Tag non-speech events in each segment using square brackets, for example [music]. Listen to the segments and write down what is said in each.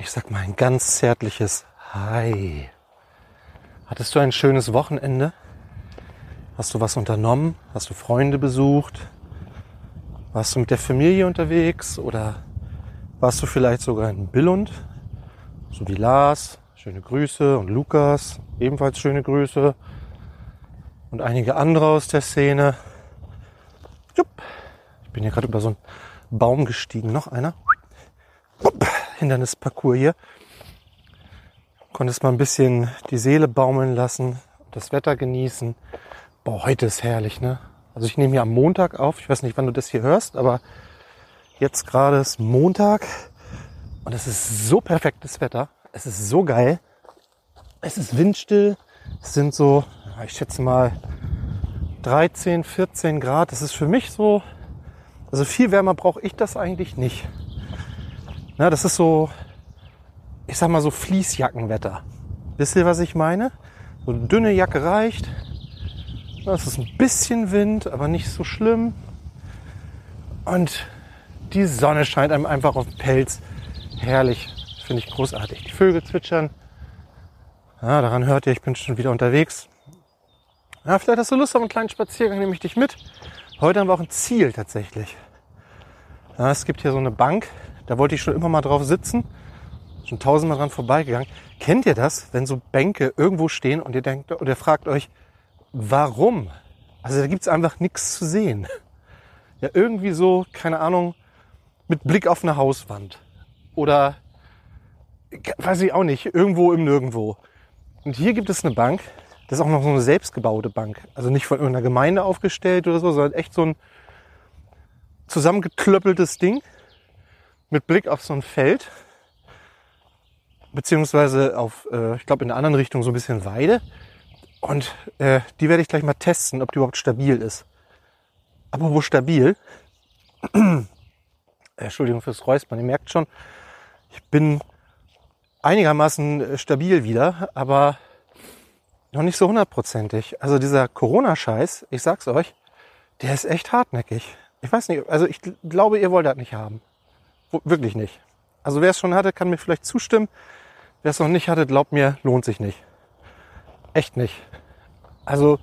ich sag mal ein ganz zärtliches Hi. Hattest du ein schönes Wochenende? Hast du was unternommen? Hast du Freunde besucht? Warst du mit der Familie unterwegs oder warst du vielleicht sogar in Billund? So wie Lars, schöne Grüße und Lukas, ebenfalls schöne Grüße und einige andere aus der Szene. Ich bin hier gerade über so einen Baum gestiegen. Noch einer. Hindernisparcours hier. Konntest mal ein bisschen die Seele baumeln lassen, das Wetter genießen. Boah, heute ist herrlich, ne? Also ich nehme hier am Montag auf. Ich weiß nicht, wann du das hier hörst, aber jetzt gerade ist Montag und es ist so perfektes Wetter. Es ist so geil. Es ist windstill. Es sind so, ich schätze mal 13, 14 Grad. Das ist für mich so, also viel wärmer brauche ich das eigentlich nicht. Na, das ist so, ich sag mal so Fließjackenwetter. Wisst ihr, was ich meine? So eine dünne Jacke reicht. Es ist ein bisschen Wind, aber nicht so schlimm. Und die Sonne scheint einem einfach auf den Pelz. Herrlich, finde ich großartig. Die Vögel zwitschern. Ja, daran hört ihr, ich bin schon wieder unterwegs. Ja, vielleicht hast du Lust auf einen kleinen Spaziergang, nehme ich dich mit. Heute haben wir auch ein Ziel tatsächlich. Ja, es gibt hier so eine Bank, da wollte ich schon immer mal drauf sitzen. Schon tausendmal dran vorbeigegangen. Kennt ihr das, wenn so Bänke irgendwo stehen und ihr denkt, oder ihr fragt euch, warum? Also da gibt's einfach nichts zu sehen. Ja, irgendwie so, keine Ahnung, mit Blick auf eine Hauswand. Oder weiß ich auch nicht, irgendwo im Nirgendwo. Und hier gibt es eine Bank, das ist auch noch so eine selbstgebaute Bank. Also nicht von irgendeiner Gemeinde aufgestellt oder so, sondern echt so ein zusammengeklöppeltes Ding mit Blick auf so ein Feld. Beziehungsweise auf, äh, ich glaube in der anderen Richtung so ein bisschen Weide. Und äh, die werde ich gleich mal testen, ob die überhaupt stabil ist. Aber wo stabil? [clears throat] Entschuldigung fürs Räuspern. Ihr merkt schon, ich bin einigermaßen äh, stabil wieder, aber noch nicht so hundertprozentig. Also dieser Corona-Scheiß, ich sag's euch, der ist echt hartnäckig. Ich weiß nicht, also ich glaube, ihr wollt das nicht haben. Wirklich nicht. Also wer es schon hatte, kann mir vielleicht zustimmen. Wer es noch nicht hatte, glaubt mir, lohnt sich nicht. Echt nicht. Also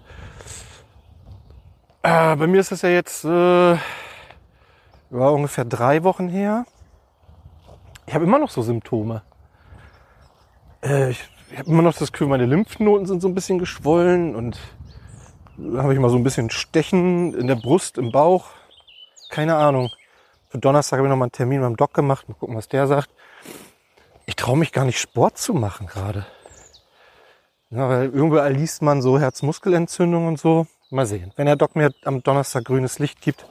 äh, bei mir ist das ja jetzt äh, war ungefähr drei Wochen her. Ich habe immer noch so Symptome. Äh, ich habe immer noch das Gefühl, meine Lymphknoten sind so ein bisschen geschwollen und habe ich mal so ein bisschen Stechen in der Brust, im Bauch. Keine Ahnung. Für Donnerstag habe ich noch mal einen Termin beim Doc gemacht. Mal gucken, was der sagt. Ich traue mich gar nicht, Sport zu machen gerade. Ja, weil überall liest man so Herzmuskelentzündung und so. Mal sehen. Wenn der Doc mir am Donnerstag grünes Licht gibt,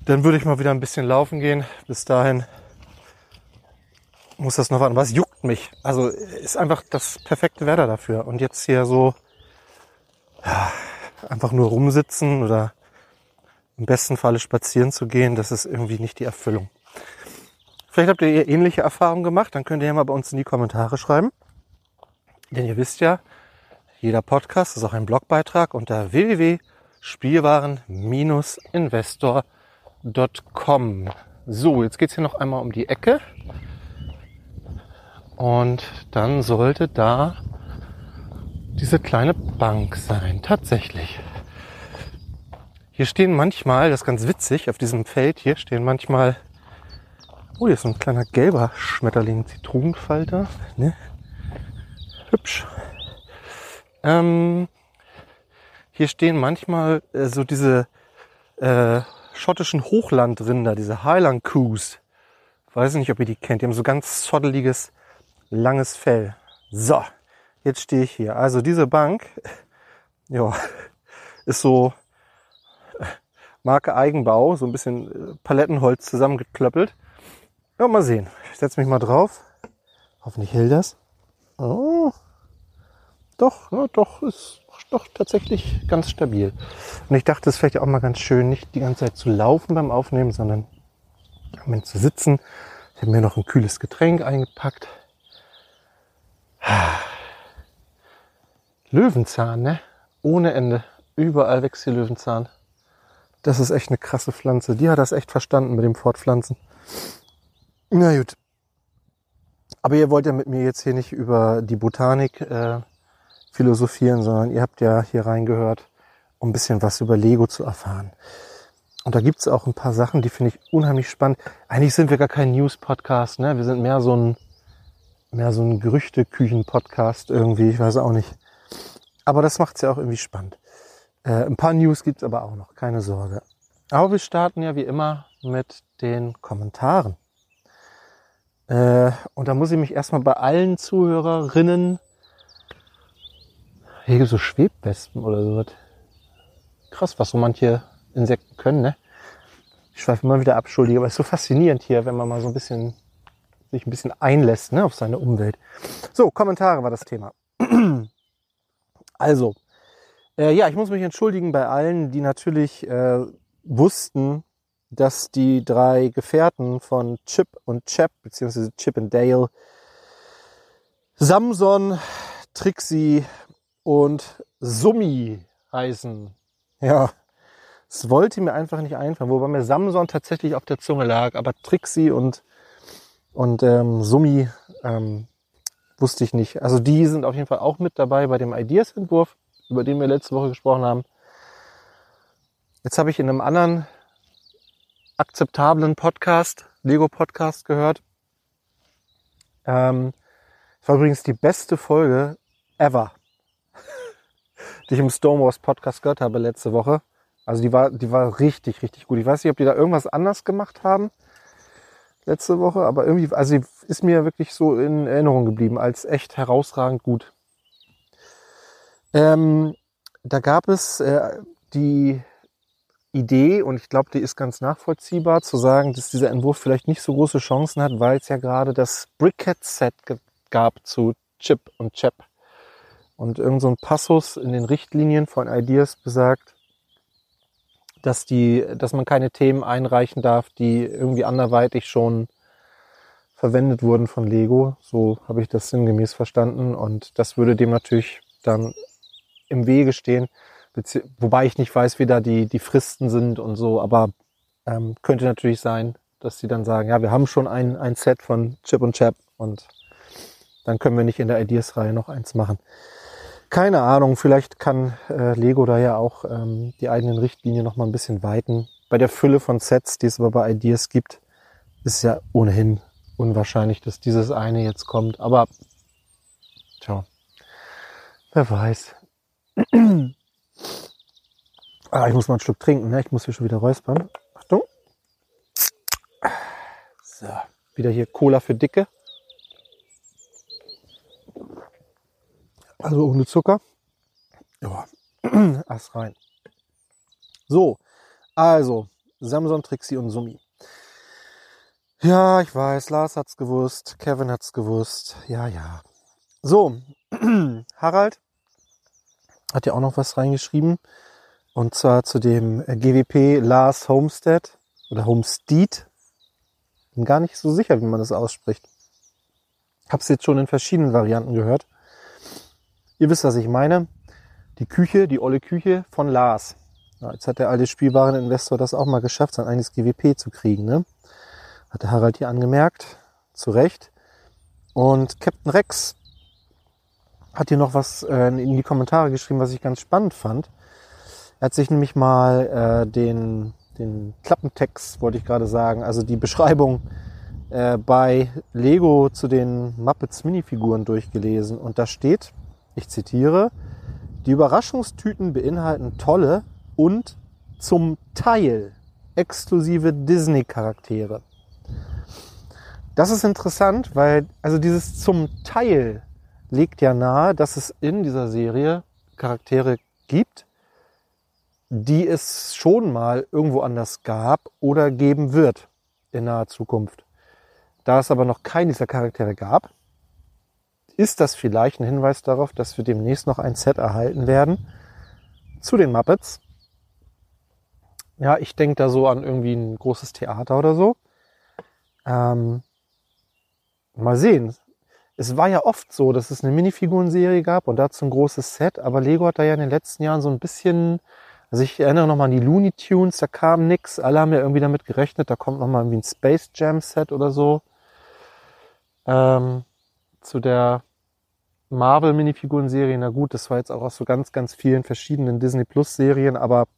dann würde ich mal wieder ein bisschen laufen gehen. Bis dahin muss das noch warten. Was juckt mich? Also ist einfach das perfekte Wetter dafür. Und jetzt hier so ja, einfach nur rumsitzen oder im besten Falle spazieren zu gehen, das ist irgendwie nicht die Erfüllung. Vielleicht habt ihr ähnliche Erfahrungen gemacht, dann könnt ihr ja mal bei uns in die Kommentare schreiben. Denn ihr wisst ja, jeder Podcast ist auch ein Blogbeitrag unter www.spielwaren-investor.com. So, jetzt geht's hier noch einmal um die Ecke. Und dann sollte da diese kleine Bank sein. Tatsächlich. Hier stehen manchmal, das ist ganz witzig, auf diesem Feld hier stehen manchmal, oh, hier ist so ein kleiner gelber Schmetterling, Zitronenfalter, ne? Hübsch. Ähm, hier stehen manchmal äh, so diese äh, schottischen Hochlandrinder, diese Highland Coos. Weiß nicht, ob ihr die kennt. Die haben so ganz zotteliges langes Fell. So, jetzt stehe ich hier. Also diese Bank, [laughs] ja, ist so Marke Eigenbau, so ein bisschen äh, Palettenholz zusammengeklöppelt. Ja, mal sehen. Ich setze mich mal drauf. Hoffentlich hält das. Oh. Doch, ja, doch, ist doch tatsächlich ganz stabil. Und ich dachte, es ist vielleicht auch mal ganz schön, nicht die ganze Zeit zu laufen beim Aufnehmen, sondern Moment zu sitzen. Ich habe mir noch ein kühles Getränk eingepackt. [sighs] Löwenzahn, ne? Ohne Ende. Überall wächst hier Löwenzahn. Das ist echt eine krasse Pflanze. Die hat das echt verstanden mit dem Fortpflanzen. Na gut. Aber ihr wollt ja mit mir jetzt hier nicht über die Botanik äh, philosophieren, sondern ihr habt ja hier reingehört, um ein bisschen was über Lego zu erfahren. Und da gibt's auch ein paar Sachen, die finde ich unheimlich spannend. Eigentlich sind wir gar kein News-Podcast, ne? Wir sind mehr so ein mehr so ein Gerüchteküchen-Podcast irgendwie, ich weiß auch nicht. Aber das macht's ja auch irgendwie spannend. Äh, ein paar News gibt's aber auch noch, keine Sorge. Aber wir starten ja wie immer mit den Kommentaren. Äh, und da muss ich mich erstmal bei allen Zuhörerinnen, hier gibt so Schwebwespen oder so. Krass, was so manche Insekten können, ne? Ich schweife immer wieder ab, aber es ist so faszinierend hier, wenn man mal so ein bisschen sich ein bisschen einlässt ne, auf seine Umwelt. So, Kommentare war das Thema. [clears throat] Also, äh, ja, ich muss mich entschuldigen bei allen, die natürlich äh, wussten, dass die drei Gefährten von Chip und Chap, beziehungsweise Chip und Dale, Samson, Trixie und Summi heißen. Ja, es wollte mir einfach nicht einfallen, wobei mir Samson tatsächlich auf der Zunge lag, aber Trixie und und ähm, Summi ähm, wusste ich nicht. Also die sind auf jeden Fall auch mit dabei bei dem Ideas-Entwurf, über den wir letzte Woche gesprochen haben. Jetzt habe ich in einem anderen akzeptablen Podcast, Lego-Podcast gehört, Ähm, das war übrigens die beste Folge ever, [laughs] die ich im Stonewalls Podcast gehört habe letzte Woche. Also die war, die war richtig, richtig gut. Ich weiß nicht, ob die da irgendwas anders gemacht haben letzte Woche, aber irgendwie, also ist mir wirklich so in Erinnerung geblieben als echt herausragend gut. Ähm, da gab es äh, die Idee, und ich glaube, die ist ganz nachvollziehbar, zu sagen, dass dieser Entwurf vielleicht nicht so große Chancen hat, weil es ja gerade das Brickhead-Set gab zu Chip und Chap. Und irgend so ein Passus in den Richtlinien von Ideas besagt, dass die, dass man keine Themen einreichen darf, die irgendwie anderweitig schon verwendet wurden von Lego. So habe ich das sinngemäß verstanden. Und das würde dem natürlich dann im Wege stehen. Wobei ich nicht weiß, wie da die, die Fristen sind und so, aber ähm, könnte natürlich sein, dass sie dann sagen, ja, wir haben schon ein, ein Set von Chip und Chap und dann können wir nicht in der Ideas-Reihe noch eins machen. Keine Ahnung, vielleicht kann äh, Lego da ja auch ähm, die eigenen Richtlinien noch mal ein bisschen weiten. Bei der Fülle von Sets, die es aber bei Ideas gibt, ist ja ohnehin unwahrscheinlich, dass dieses eine jetzt kommt. Aber tja, wer weiß. [clears throat] ah, ich muss mal ein Stück trinken, ne? Ich muss hier schon wieder räuspern. Achtung. So, wieder hier Cola für Dicke. Also ohne Zucker. Ja, [clears throat] Ass rein. So, also Samson, Trixie und Sumi. Ja, ich weiß, Lars hat's gewusst, Kevin hat's gewusst. Ja, ja. So, [clears throat] Harald hat ja auch noch was reingeschrieben. Und zwar zu dem GWP Lars Homestead oder Homestead. Bin gar nicht so sicher, wie man das ausspricht. Hab's jetzt schon in verschiedenen Varianten gehört. Ihr wisst, was ich meine. Die Küche, die olle Küche von Lars. Ja, jetzt hat der alte Spielwareninvestor das auch mal geschafft, sein eigenes GWP zu kriegen. Ne? Hat der Harald hier angemerkt. Zu Recht. Und Captain Rex hat hier noch was äh, in die Kommentare geschrieben, was ich ganz spannend fand. Er hat sich nämlich mal äh, den, den Klappentext, wollte ich gerade sagen, also die Beschreibung äh, bei Lego zu den Muppets Minifiguren durchgelesen. Und da steht, ich zitiere, die Überraschungstüten beinhalten tolle und zum Teil exklusive Disney-Charaktere. Das ist interessant, weil also dieses zum Teil legt ja nahe, dass es in dieser Serie Charaktere gibt, die es schon mal irgendwo anders gab oder geben wird in naher Zukunft. Da es aber noch keinen dieser Charaktere gab, ist das vielleicht ein Hinweis darauf, dass wir demnächst noch ein Set erhalten werden zu den Muppets. Ja, ich denke da so an irgendwie ein großes Theater oder so. Ähm, mal sehen. Es war ja oft so, dass es eine Minifigurenserie gab und dazu ein großes Set, aber Lego hat da ja in den letzten Jahren so ein bisschen, also ich erinnere nochmal an die Looney Tunes, da kam nix, alle haben ja irgendwie damit gerechnet, da kommt nochmal irgendwie ein Space Jam Set oder so. Ähm, zu der Marvel-Minifiguren-Serie, na gut, das war jetzt auch aus so ganz, ganz vielen verschiedenen Disney Plus-Serien, aber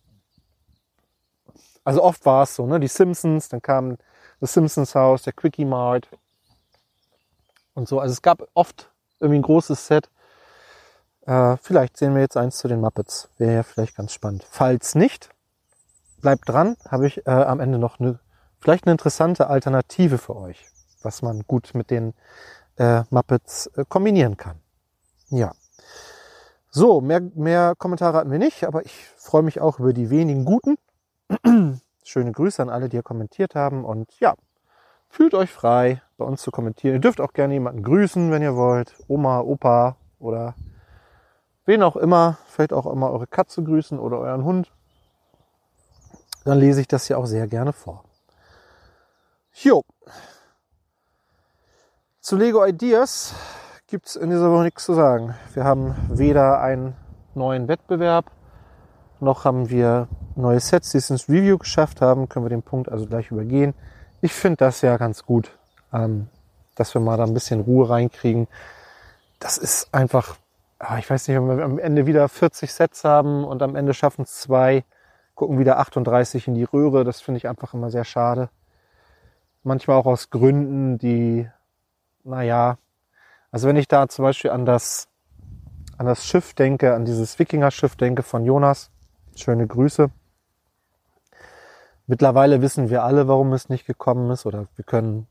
also oft war es so, ne? Die Simpsons, dann kam das Simpsons Haus, der Quickie Mart und so. Also es gab oft irgendwie ein großes Set. Äh, vielleicht sehen wir jetzt eins zu den Muppets. Wäre ja vielleicht ganz spannend. Falls nicht, bleibt dran, habe ich äh, am Ende noch eine, vielleicht eine interessante Alternative für euch, was man gut mit den äh, Muppets äh, kombinieren kann. Ja. So, mehr, mehr Kommentare hatten wir nicht, aber ich freue mich auch über die wenigen guten. [clears throat] Schöne Grüße an alle, die hier kommentiert haben. Und ja, fühlt euch frei, bei uns zu kommentieren. Ihr dürft auch gerne jemanden grüßen, wenn ihr wollt. Oma, Opa oder wen auch immer. Vielleicht auch immer eure Katze grüßen oder euren Hund. Dann lese ich das hier auch sehr gerne vor. Jo. Zu Lego Ideas gibt es in dieser Woche nichts zu sagen. Wir haben weder einen neuen Wettbewerb, noch haben wir neue Sets, die es ins Review geschafft haben. Können wir den Punkt also gleich übergehen. Ich finde das ja ganz gut, ähm, dass wir mal da ein bisschen Ruhe reinkriegen. Das ist einfach, ah, ich weiß nicht, wenn wir am Ende wieder 40 Sets haben und am Ende schaffen es zwei, gucken wieder 38 in die Röhre. Das finde ich einfach immer sehr schade. Manchmal auch aus Gründen, die naja, also wenn ich da zum Beispiel an das, an das Schiff denke, an dieses Wikinger-Schiff denke von Jonas, schöne Grüße. Mittlerweile wissen wir alle, warum es nicht gekommen ist, oder wir können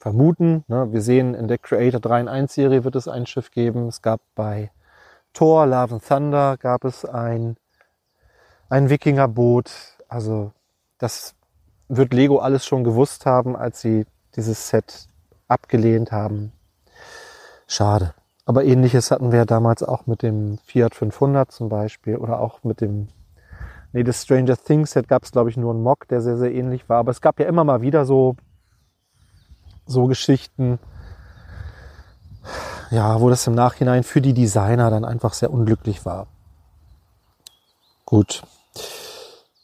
vermuten. Ne? Wir sehen in der Creator 3 in 1 Serie wird es ein Schiff geben. Es gab bei Thor, Love and Thunder gab es ein, ein Wikingerboot. Also das wird Lego alles schon gewusst haben, als sie dieses Set abgelehnt haben. Schade. Aber ähnliches hatten wir damals auch mit dem Fiat 500 zum Beispiel oder auch mit dem, nee, das Stranger Things Set gab es glaube ich nur einen Mock, der sehr, sehr ähnlich war. Aber es gab ja immer mal wieder so, so Geschichten, ja, wo das im Nachhinein für die Designer dann einfach sehr unglücklich war. Gut.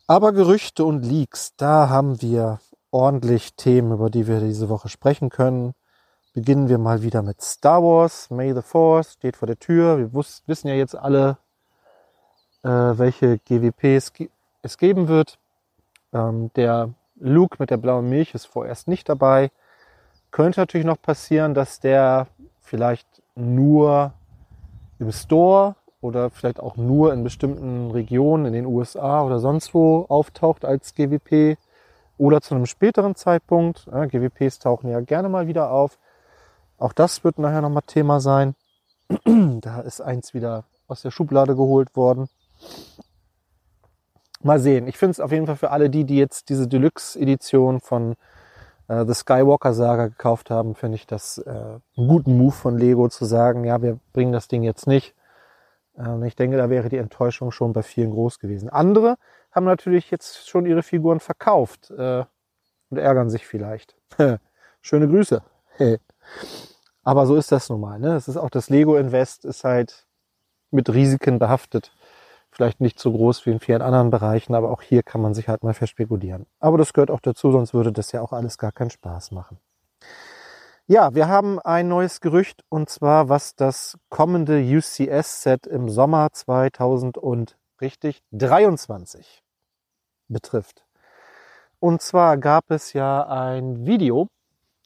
Aber Gerüchte und Leaks, da haben wir ordentlich Themen, über die wir diese Woche sprechen können. Beginnen wir mal wieder mit Star Wars. May the Force steht vor der Tür. Wir wissen ja jetzt alle, äh, welche GWPs es geben wird. Ähm, der Luke mit der blauen Milch ist vorerst nicht dabei. Könnte natürlich noch passieren, dass der vielleicht nur im Store oder vielleicht auch nur in bestimmten Regionen in den USA oder sonst wo auftaucht als GWP oder zu einem späteren Zeitpunkt. Ja, GWPs tauchen ja gerne mal wieder auf. Auch das wird nachher nochmal Thema sein. [clears throat] da ist eins wieder aus der Schublade geholt worden. Mal sehen. Ich finde es auf jeden Fall für alle die, die jetzt diese Deluxe-Edition von äh, The Skywalker Saga gekauft haben, finde ich das äh, einen guten Move von Lego zu sagen, ja, wir bringen das Ding jetzt nicht. Ähm, ich denke, da wäre die Enttäuschung schon bei vielen groß gewesen. Andere haben natürlich jetzt schon ihre Figuren verkauft äh, und ärgern sich vielleicht. [laughs] Schöne Grüße. [laughs] Aber so ist das nun mal. Ne? Es ist auch das Lego Invest ist halt mit Risiken behaftet. Vielleicht nicht so groß wie in vielen anderen Bereichen, aber auch hier kann man sich halt mal verspekulieren. Aber das gehört auch dazu, sonst würde das ja auch alles gar keinen Spaß machen. Ja, wir haben ein neues Gerücht und zwar was das kommende UCS-Set im Sommer 2000 und richtig 23 betrifft. Und zwar gab es ja ein Video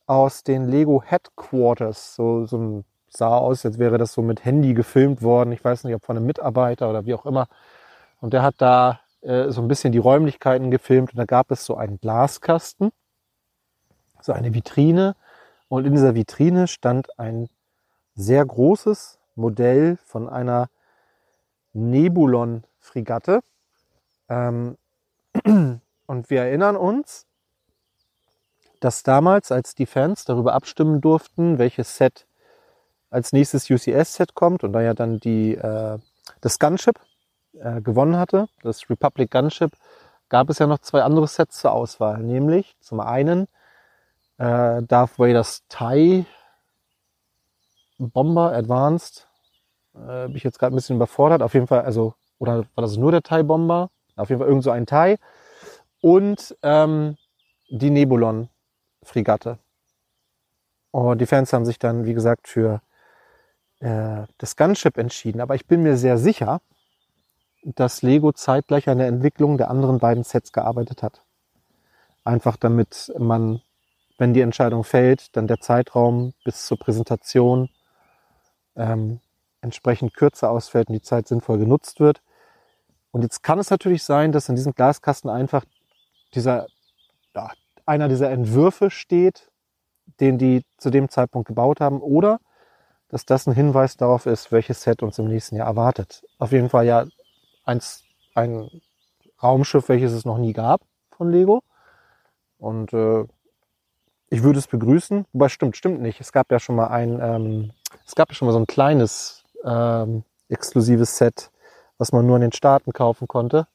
aus den Lego Headquarters, so, so ein sah aus, als wäre das so mit Handy gefilmt worden. Ich weiß nicht, ob von einem Mitarbeiter oder wie auch immer. Und der hat da äh, so ein bisschen die Räumlichkeiten gefilmt und da gab es so einen Glaskasten, so eine Vitrine. Und in dieser Vitrine stand ein sehr großes Modell von einer Nebulon-Fregatte. Ähm, [clears throat] und wir erinnern uns, dass damals, als die Fans darüber abstimmen durften, welches Set als nächstes UCS-Set kommt und da ja dann die, äh, das Gunship äh, gewonnen hatte, das Republic Gunship, gab es ja noch zwei andere Sets zur Auswahl, nämlich zum einen äh, Darth Vader's TIE Bomber Advanced, äh, bin ich jetzt gerade ein bisschen überfordert, auf jeden Fall, also, oder war das nur der TIE Bomber? Auf jeden Fall irgend so ein TIE und ähm, die Nebulon Fregatte. Und die Fans haben sich dann, wie gesagt, für äh, das Gunship entschieden. Aber ich bin mir sehr sicher, dass Lego zeitgleich an der Entwicklung der anderen beiden Sets gearbeitet hat. Einfach damit man, wenn die Entscheidung fällt, dann der Zeitraum bis zur Präsentation ähm, entsprechend kürzer ausfällt und die Zeit sinnvoll genutzt wird. Und jetzt kann es natürlich sein, dass in diesem Glaskasten einfach dieser, ja, einer dieser Entwürfe steht, den die zu dem Zeitpunkt gebaut haben, oder dass das ein Hinweis darauf ist, welches Set uns im nächsten Jahr erwartet. Auf jeden Fall ja eins, ein Raumschiff, welches es noch nie gab von Lego. Und äh, ich würde es begrüßen. Wobei stimmt, stimmt nicht. Es gab ja schon mal ein, ähm, es gab ja schon mal so ein kleines ähm, exklusives Set, was man nur in den Staaten kaufen konnte.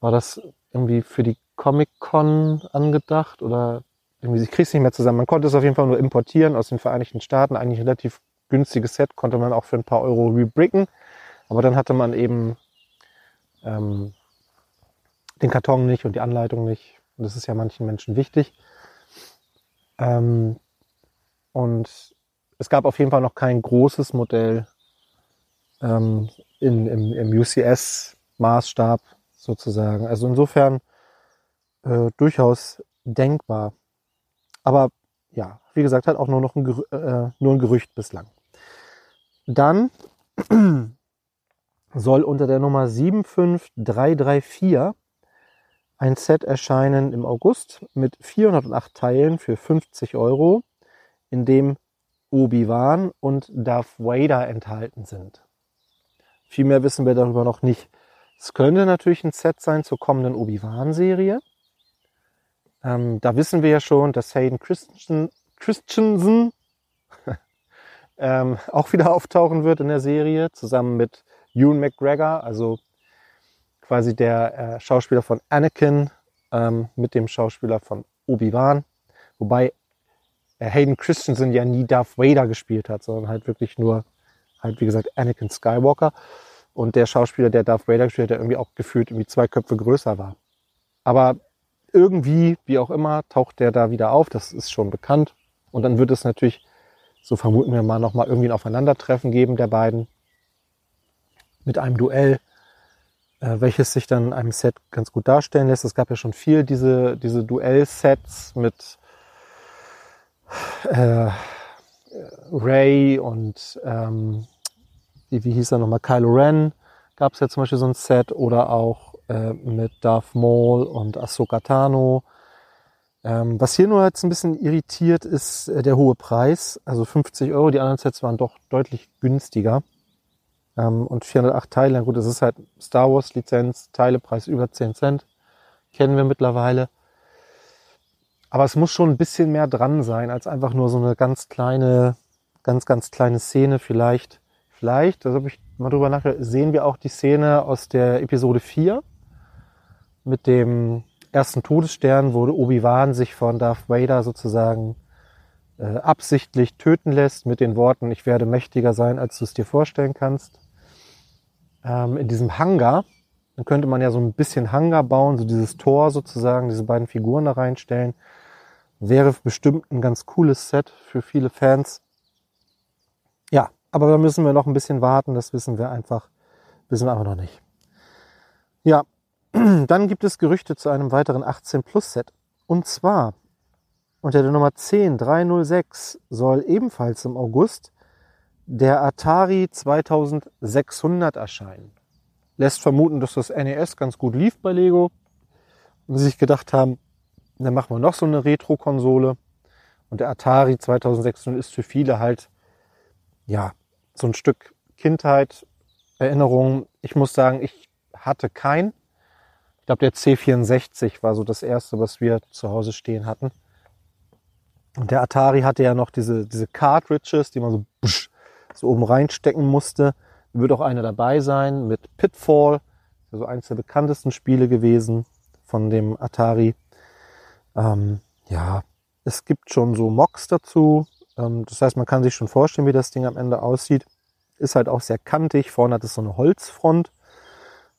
War das irgendwie für die Comic-Con angedacht oder irgendwie, ich krieg's nicht mehr zusammen. Man konnte es auf jeden Fall nur importieren aus den Vereinigten Staaten. Eigentlich ein relativ günstiges Set, konnte man auch für ein paar Euro rebricken. Aber dann hatte man eben ähm, den Karton nicht und die Anleitung nicht. Und das ist ja manchen Menschen wichtig. Ähm, und es gab auf jeden Fall noch kein großes Modell ähm, in, im, im UCS-Maßstab sozusagen. Also insofern äh, durchaus denkbar. Aber ja, wie gesagt, halt auch nur noch ein, Gerü äh, nur ein Gerücht bislang. Dann [clears throat] soll unter der Nummer 75334 ein Set erscheinen im August mit 408 Teilen für 50 Euro, in dem Obi-Wan und Darth Vader enthalten sind. Viel mehr wissen wir darüber noch nicht. Es könnte natürlich ein Set sein zur kommenden Obi-Wan-Serie. Ähm, da wissen wir ja schon, dass Hayden Christensen, Christensen [laughs] ähm, auch wieder [laughs] auftauchen wird in der Serie, zusammen mit Ewan McGregor, also quasi der äh, Schauspieler von Anakin ähm, mit dem Schauspieler von Obi-Wan. Wobei äh, Hayden Christensen ja nie Darth Vader gespielt hat, sondern halt wirklich nur, halt wie gesagt, Anakin Skywalker. Und der Schauspieler, der Darth Vader gespielt hat, der irgendwie auch gefühlt irgendwie zwei Köpfe größer war. Aber irgendwie, wie auch immer, taucht der da wieder auf. Das ist schon bekannt. Und dann wird es natürlich, so vermuten wir mal, nochmal irgendwie ein Aufeinandertreffen geben der beiden. Mit einem Duell, äh, welches sich dann in einem Set ganz gut darstellen lässt. Es gab ja schon viel diese, diese Duell-Sets mit äh, Ray und ähm, wie, wie hieß er nochmal, Kylo Ren gab es ja zum Beispiel so ein Set oder auch äh, mit Darth Maul und Ahsoka Tano. Ähm, was hier nur jetzt ein bisschen irritiert, ist äh, der hohe Preis. Also 50 Euro, die anderen Sets waren doch deutlich günstiger. Ähm, und 408 Teile, gut, das ist halt Star Wars Lizenz, Teilepreis über 10 Cent. Kennen wir mittlerweile. Aber es muss schon ein bisschen mehr dran sein, als einfach nur so eine ganz kleine, ganz, ganz kleine Szene vielleicht. Vielleicht, da habe ich mal drüber nachgedacht, sehen wir auch die Szene aus der Episode 4 mit dem ersten Todesstern, wo Obi-Wan sich von Darth Vader sozusagen äh, absichtlich töten lässt mit den Worten, ich werde mächtiger sein, als du es dir vorstellen kannst. Ähm, in diesem Hangar, dann könnte man ja so ein bisschen Hangar bauen, so dieses Tor sozusagen, diese beiden Figuren da reinstellen. Wäre bestimmt ein ganz cooles Set für viele Fans. Ja, aber da müssen wir noch ein bisschen warten, das wissen wir einfach, wissen wir aber noch nicht. Ja, [clears throat] dann gibt es Gerüchte zu einem weiteren 18 Plus Set. Und zwar unter der Nummer 10306 soll ebenfalls im August der Atari 2600 erscheinen. Lässt vermuten, dass das NES ganz gut lief bei Lego. Und sie sich gedacht haben, dann machen wir noch so eine Retro-Konsole. Und der Atari 2600 ist für viele halt, ja, so ein Stück Kindheit, Erinnerung. Ich muss sagen, ich hatte kein. Ich glaube, der C64 war so das erste, was wir zu Hause stehen hatten. Und der Atari hatte ja noch diese, diese Cartridges, die man so, busch, so oben reinstecken musste. Da wird auch eine dabei sein mit Pitfall. Also eines der bekanntesten Spiele gewesen von dem Atari. Ähm, ja, es gibt schon so Mocks dazu. Ähm, das heißt, man kann sich schon vorstellen, wie das Ding am Ende aussieht. Ist halt auch sehr kantig. Vorne hat es so eine Holzfront.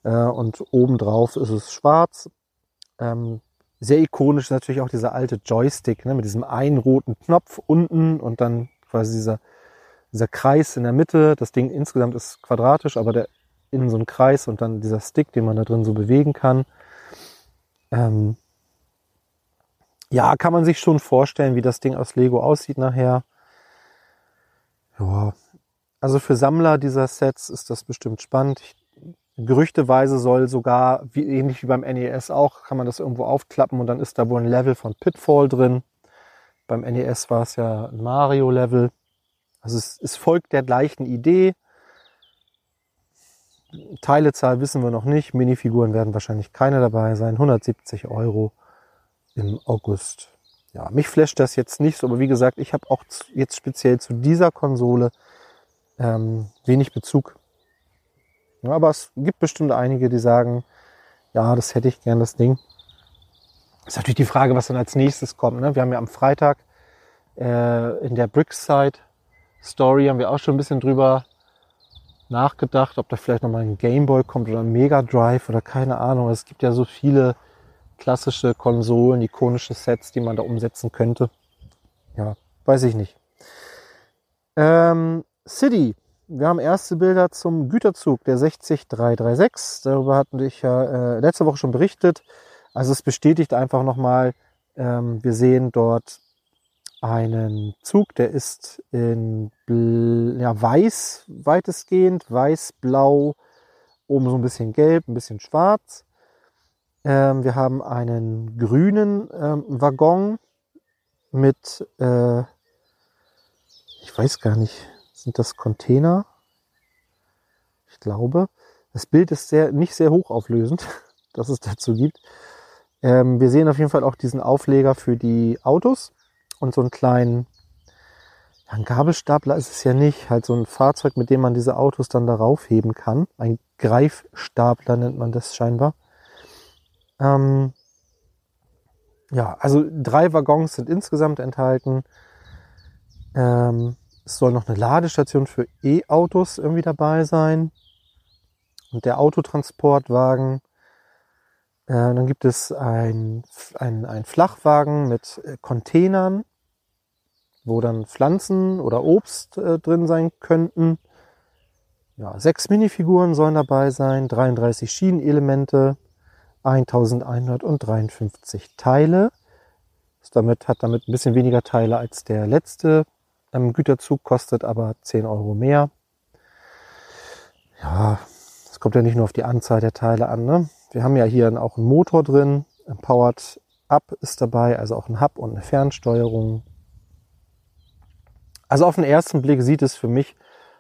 Äh, und obendrauf ist es schwarz. Ähm, sehr ikonisch ist natürlich auch dieser alte Joystick ne, mit diesem einen roten Knopf unten und dann quasi dieser, dieser Kreis in der Mitte. Das Ding insgesamt ist quadratisch, aber der innen so ein Kreis und dann dieser Stick, den man da drin so bewegen kann. Ähm, ja, kann man sich schon vorstellen, wie das Ding aus Lego aussieht nachher. Ja, also für Sammler dieser Sets ist das bestimmt spannend. Ich Gerüchteweise soll sogar, wie, ähnlich wie beim NES auch, kann man das irgendwo aufklappen und dann ist da wohl ein Level von Pitfall drin. Beim NES war es ja ein Mario-Level. Also es, es folgt der gleichen Idee. Teilezahl wissen wir noch nicht. Minifiguren werden wahrscheinlich keine dabei sein. 170 Euro im August. Ja, mich flasht das jetzt nicht so, aber wie gesagt, ich habe auch jetzt speziell zu dieser Konsole ähm, wenig Bezug. Aber es gibt bestimmt einige, die sagen, ja, das hätte ich gern, das Ding. ist natürlich die Frage, was dann als nächstes kommt. Ne? Wir haben ja am Freitag äh, in der Brickside Story haben wir auch schon ein bisschen drüber nachgedacht, ob da vielleicht nochmal ein Gameboy kommt oder ein Mega Drive oder keine Ahnung. Es gibt ja so viele klassische Konsolen, ikonische Sets, die man da umsetzen könnte. Ja, weiß ich nicht. Ähm, City wir haben erste Bilder zum Güterzug der 60336. Darüber hatten ich ja äh, letzte Woche schon berichtet. Also es bestätigt einfach nochmal, ähm, wir sehen dort einen Zug, der ist in ja, weiß weitestgehend, weiß-blau, oben so ein bisschen gelb, ein bisschen schwarz. Ähm, wir haben einen grünen ähm, Waggon mit, äh, ich weiß gar nicht, sind das Container? Ich glaube. Das Bild ist sehr, nicht sehr hochauflösend, [laughs] dass es dazu gibt. Ähm, wir sehen auf jeden Fall auch diesen Aufleger für die Autos und so einen kleinen, ja, ein Gabelstapler ist es ja nicht, halt so ein Fahrzeug, mit dem man diese Autos dann darauf heben kann. Ein Greifstapler nennt man das scheinbar. Ähm, ja, also drei Waggons sind insgesamt enthalten. Ähm, es soll noch eine Ladestation für E-Autos irgendwie dabei sein. Und der Autotransportwagen. Äh, dann gibt es ein, ein, ein Flachwagen mit äh, Containern, wo dann Pflanzen oder Obst äh, drin sein könnten. Ja, sechs Minifiguren sollen dabei sein, 33 Schienenelemente, 1153 Teile. Ist damit, hat damit ein bisschen weniger Teile als der letzte ähm, Güterzug, kostet aber 10 Euro mehr. Ja, es kommt ja nicht nur auf die Anzahl der Teile an. Ne? Wir haben ja hier auch einen Motor drin, ein Powered Up ist dabei, also auch ein Hub und eine Fernsteuerung. Also auf den ersten Blick sieht es für mich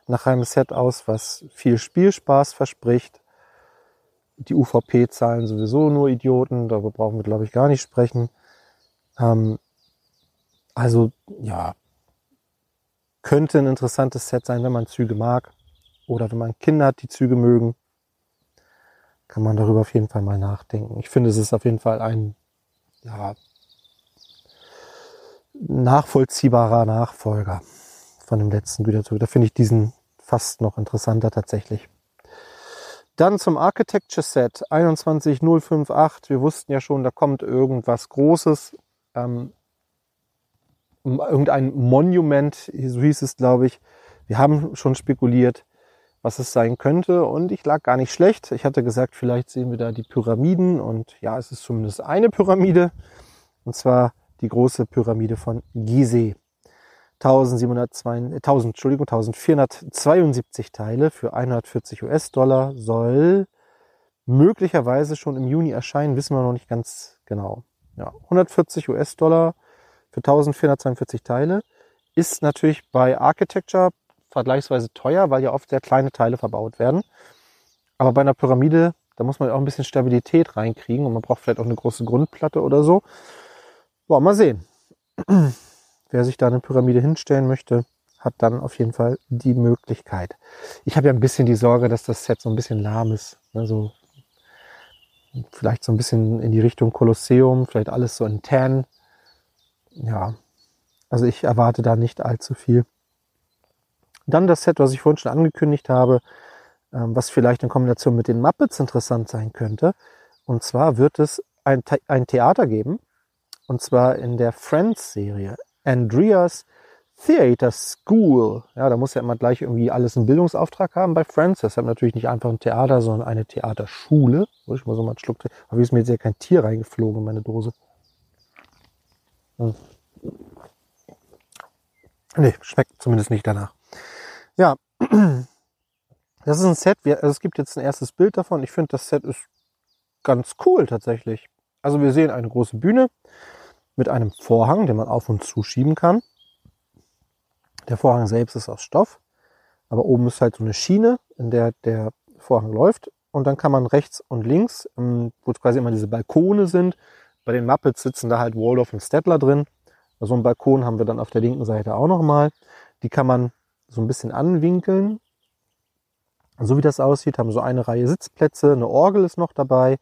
nach einem Set aus, was viel Spielspaß verspricht. Die UVP-Zahlen sowieso nur Idioten, darüber brauchen wir, glaube ich, gar nicht sprechen. Ähm, also ja, könnte ein interessantes Set sein, wenn man Züge mag oder wenn man Kinder hat, die Züge mögen. Kann man darüber auf jeden Fall mal nachdenken. Ich finde, es ist auf jeden Fall ein ja, nachvollziehbarer Nachfolger von dem letzten Güterzug. Da finde ich diesen fast noch interessanter tatsächlich. Dann zum Architecture Set 21058. Wir wussten ja schon, da kommt irgendwas Großes. Ähm, irgendein Monument, so hieß es, glaube ich. Wir haben schon spekuliert, was es sein könnte und ich lag gar nicht schlecht. Ich hatte gesagt, vielleicht sehen wir da die Pyramiden und ja, es ist zumindest eine Pyramide und zwar die große Pyramide von Gizeh. 1702, 1000, Entschuldigung, 1472 Teile für 140 US-Dollar soll möglicherweise schon im Juni erscheinen, wissen wir noch nicht ganz genau. Ja, 140 US-Dollar für 1442 Teile ist natürlich bei Architecture vergleichsweise teuer, weil ja oft sehr kleine Teile verbaut werden. Aber bei einer Pyramide, da muss man auch ein bisschen Stabilität reinkriegen und man braucht vielleicht auch eine große Grundplatte oder so. Boah, mal sehen. [clears throat] Wer sich da eine Pyramide hinstellen möchte, hat dann auf jeden Fall die Möglichkeit. Ich habe ja ein bisschen die Sorge, dass das Set so ein bisschen lahm ist. Also vielleicht so ein bisschen in die Richtung Kolosseum, vielleicht alles so in Tan. Ja, also ich erwarte da nicht allzu viel. Dann das Set, was ich vorhin schon angekündigt habe, ähm, was vielleicht in Kombination mit den Muppets interessant sein könnte. Und zwar wird es ein, ein Theater geben. Und zwar in der Friends-Serie. Andreas Theater School. Ja, da muss ja immer gleich irgendwie alles einen Bildungsauftrag haben bei Friends. Deshalb natürlich nicht einfach ein Theater, sondern eine Theaterschule. Wo ich mal so mal einen Schluck Aber ist mir jetzt ja kein Tier reingeflogen in meine Dose. Hm. Nee, schmeckt zumindest nicht danach. Ja, [clears throat] das ist ein Set. Also es gibt jetzt ein erstes Bild davon. Ich finde, das Set ist ganz cool tatsächlich. Also wir sehen eine große Bühne mit einem Vorhang, den man auf und zuschieben kann. Der Vorhang selbst ist aus Stoff, aber oben ist halt so eine Schiene, in der der Vorhang läuft. Und dann kann man rechts und links, ähm, wo quasi immer diese Balkone sind, bei den Muppets sitzen da halt Waldorf und Stettler drin. So einen Balkon haben wir dann auf der linken Seite auch nochmal. Die kann man so ein bisschen anwinkeln. So wie das aussieht, haben so eine Reihe Sitzplätze, eine Orgel ist noch dabei.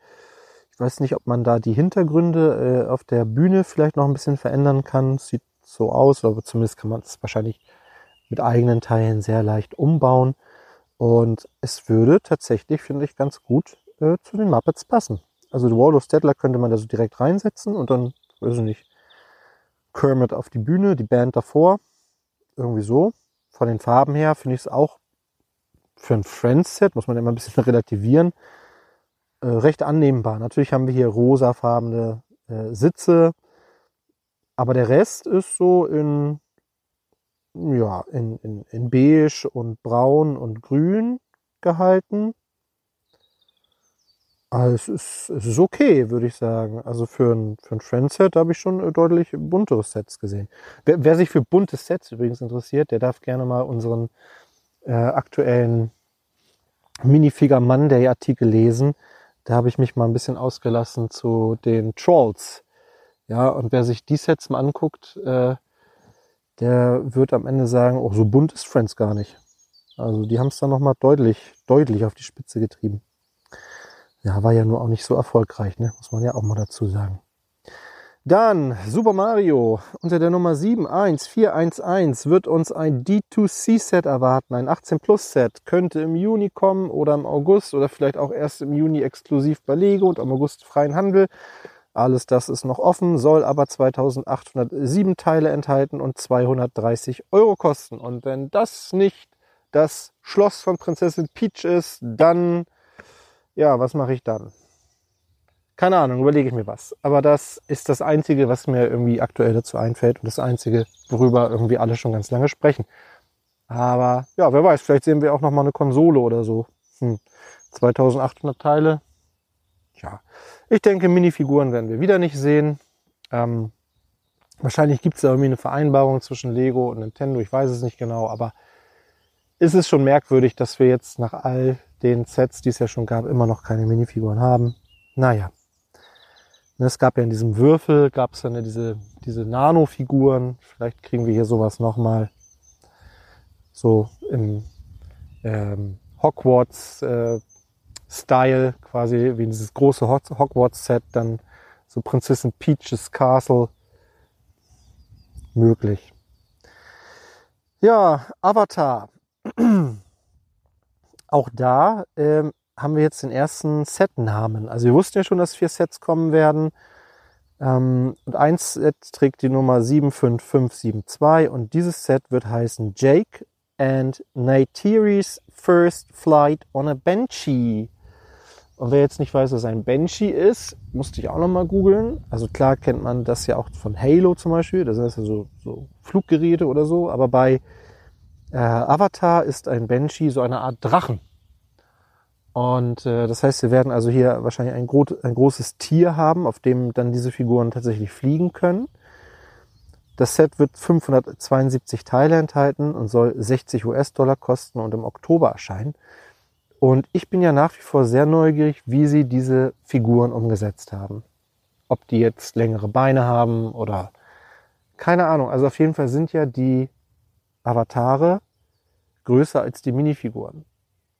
Ich weiß nicht, ob man da die Hintergründe äh, auf der Bühne vielleicht noch ein bisschen verändern kann. Sieht so aus, aber zumindest kann man es wahrscheinlich mit eigenen Teilen sehr leicht umbauen. Und es würde tatsächlich, finde ich, ganz gut äh, zu den Muppets passen. Also Waldo Stedler könnte man da so direkt reinsetzen und dann, weiß ich nicht, Kermit auf die Bühne, die Band davor. Irgendwie so. Von den Farben her finde ich es auch für ein Friends-Set, muss man immer ein bisschen [laughs] relativieren, äh, recht annehmbar. Natürlich haben wir hier rosafarbene äh, Sitze. Aber der Rest ist so in, ja, in, in, in beige und braun und grün gehalten. Also es ist, es ist okay, würde ich sagen. Also für ein, für ein Trendset habe ich schon deutlich buntere Sets gesehen. Wer, wer sich für bunte Sets übrigens interessiert, der darf gerne mal unseren äh, aktuellen Minifigure Monday Artikel lesen. Da habe ich mich mal ein bisschen ausgelassen zu den Trolls. Ja, und wer sich die Sets mal anguckt, äh, der wird am Ende sagen, oh, so bunt ist Friends gar nicht. Also die haben es dann nochmal deutlich, deutlich auf die Spitze getrieben. Ja, war ja nur auch nicht so erfolgreich, ne? muss man ja auch mal dazu sagen. Dann Super Mario unter der Nummer 71411 wird uns ein D2C-Set erwarten. Ein 18 Plus Set könnte im Juni kommen oder im August oder vielleicht auch erst im Juni exklusiv bei Lego und am August freien Handel. Alles das ist noch offen, soll aber 2807 Teile enthalten und 230 Euro kosten. Und wenn das nicht das Schloss von Prinzessin Peach ist, dann ja, was mache ich dann? Keine Ahnung, überlege ich mir was. Aber das ist das Einzige, was mir irgendwie aktuell dazu einfällt und das Einzige, worüber irgendwie alle schon ganz lange sprechen. Aber ja, wer weiß, vielleicht sehen wir auch noch mal eine Konsole oder so. Hm. 2800 Teile. Ja, ich denke, Minifiguren werden wir wieder nicht sehen. Ähm, wahrscheinlich gibt es da irgendwie eine Vereinbarung zwischen Lego und Nintendo. Ich weiß es nicht genau, aber ist es schon merkwürdig, dass wir jetzt nach all den Sets, die es ja schon gab, immer noch keine Minifiguren haben. Naja. Ne, es gab ja in diesem Würfel, gab es dann ja diese, diese Nano-Figuren. Vielleicht kriegen wir hier sowas nochmal. So im ähm, Hogwarts-Style, äh, quasi wie dieses große Hogwarts-Set, dann so Prinzessin Peaches Castle möglich. Ja, Avatar. Auch da ähm, haben wir jetzt den ersten Setnamen. Also wir wussten ja schon, dass vier Sets kommen werden. Ähm, und ein Set trägt die Nummer 75572 und dieses Set wird heißen Jake and Neytiri's First Flight on a Banshee. Und wer jetzt nicht weiß, was ein Banshee ist, musste ich auch nochmal googeln. Also klar kennt man das ja auch von Halo zum Beispiel. Das heißt ja so, so Fluggeräte oder so. Aber bei äh, Avatar ist ein Banshee so eine Art Drachen. Und äh, das heißt, wir werden also hier wahrscheinlich ein, gro ein großes Tier haben, auf dem dann diese Figuren tatsächlich fliegen können. Das Set wird 572 Teile enthalten und soll 60 US-Dollar kosten und im Oktober erscheinen. Und ich bin ja nach wie vor sehr neugierig, wie sie diese Figuren umgesetzt haben. Ob die jetzt längere Beine haben oder keine Ahnung. Also auf jeden Fall sind ja die Avatare größer als die Minifiguren.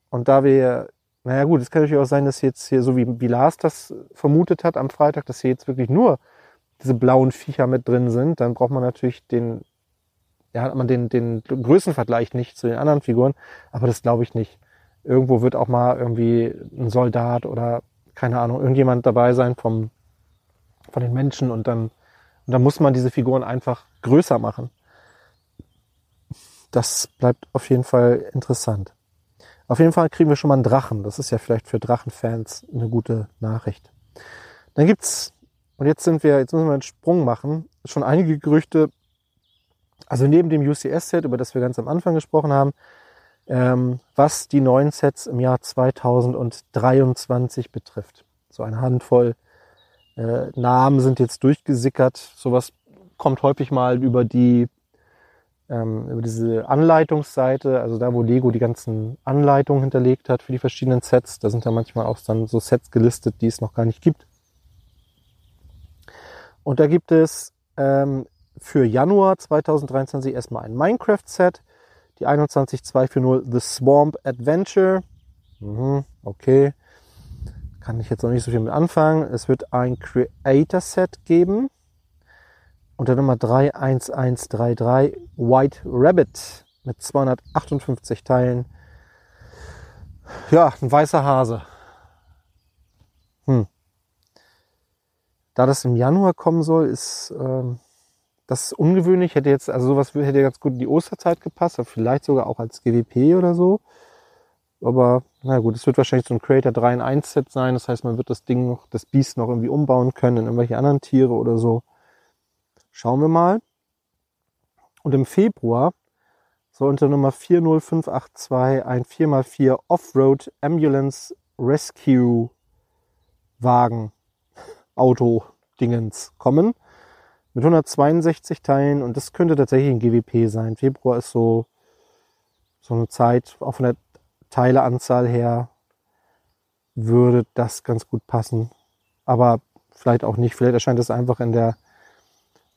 Und da wir naja gut, es kann natürlich auch sein, dass jetzt hier, so wie, wie Lars das vermutet hat am Freitag, dass hier jetzt wirklich nur diese blauen Viecher mit drin sind, dann braucht man natürlich den, ja, hat man den, den Größenvergleich nicht zu den anderen Figuren, aber das glaube ich nicht. Irgendwo wird auch mal irgendwie ein Soldat oder keine Ahnung, irgendjemand dabei sein vom, von den Menschen und dann, und dann muss man diese Figuren einfach größer machen. Das bleibt auf jeden Fall interessant. Auf jeden Fall kriegen wir schon mal einen Drachen. Das ist ja vielleicht für Drachenfans eine gute Nachricht. Dann gibt's, und jetzt sind wir, jetzt müssen wir einen Sprung machen, schon einige Gerüchte, also neben dem UCS-Set, über das wir ganz am Anfang gesprochen haben, ähm, was die neuen Sets im Jahr 2023 betrifft. So eine Handvoll äh, Namen sind jetzt durchgesickert. Sowas kommt häufig mal über die ähm, über diese Anleitungsseite, also da, wo Lego die ganzen Anleitungen hinterlegt hat für die verschiedenen Sets. Da sind da manchmal auch dann so Sets gelistet, die es noch gar nicht gibt. Und da gibt es ähm, für Januar 2023 erstmal ein Minecraft-Set, die 21240 The Swamp Adventure. Mhm, okay. Kann ich jetzt noch nicht so viel mit anfangen. Es wird ein Creator-Set geben und der Nummer 31133 White Rabbit mit 258 Teilen. Ja, ein weißer Hase. Hm. Da das im Januar kommen soll, ist ähm, das ist ungewöhnlich. Hätte jetzt, also sowas hätte ganz gut in die Osterzeit gepasst, vielleicht sogar auch als GWP oder so. Aber na gut, es wird wahrscheinlich so ein Creator 3 in 1 Set sein. Das heißt, man wird das Ding noch, das Biest noch irgendwie umbauen können in irgendwelche anderen Tiere oder so. Schauen wir mal. Und im Februar soll unter Nummer 40582 ein 4x4 Offroad Ambulance Rescue Wagen Auto Dingens kommen mit 162 Teilen und das könnte tatsächlich ein GWP sein. Februar ist so so eine Zeit, auch von der Teileanzahl her würde das ganz gut passen. Aber vielleicht auch nicht. Vielleicht erscheint es einfach in der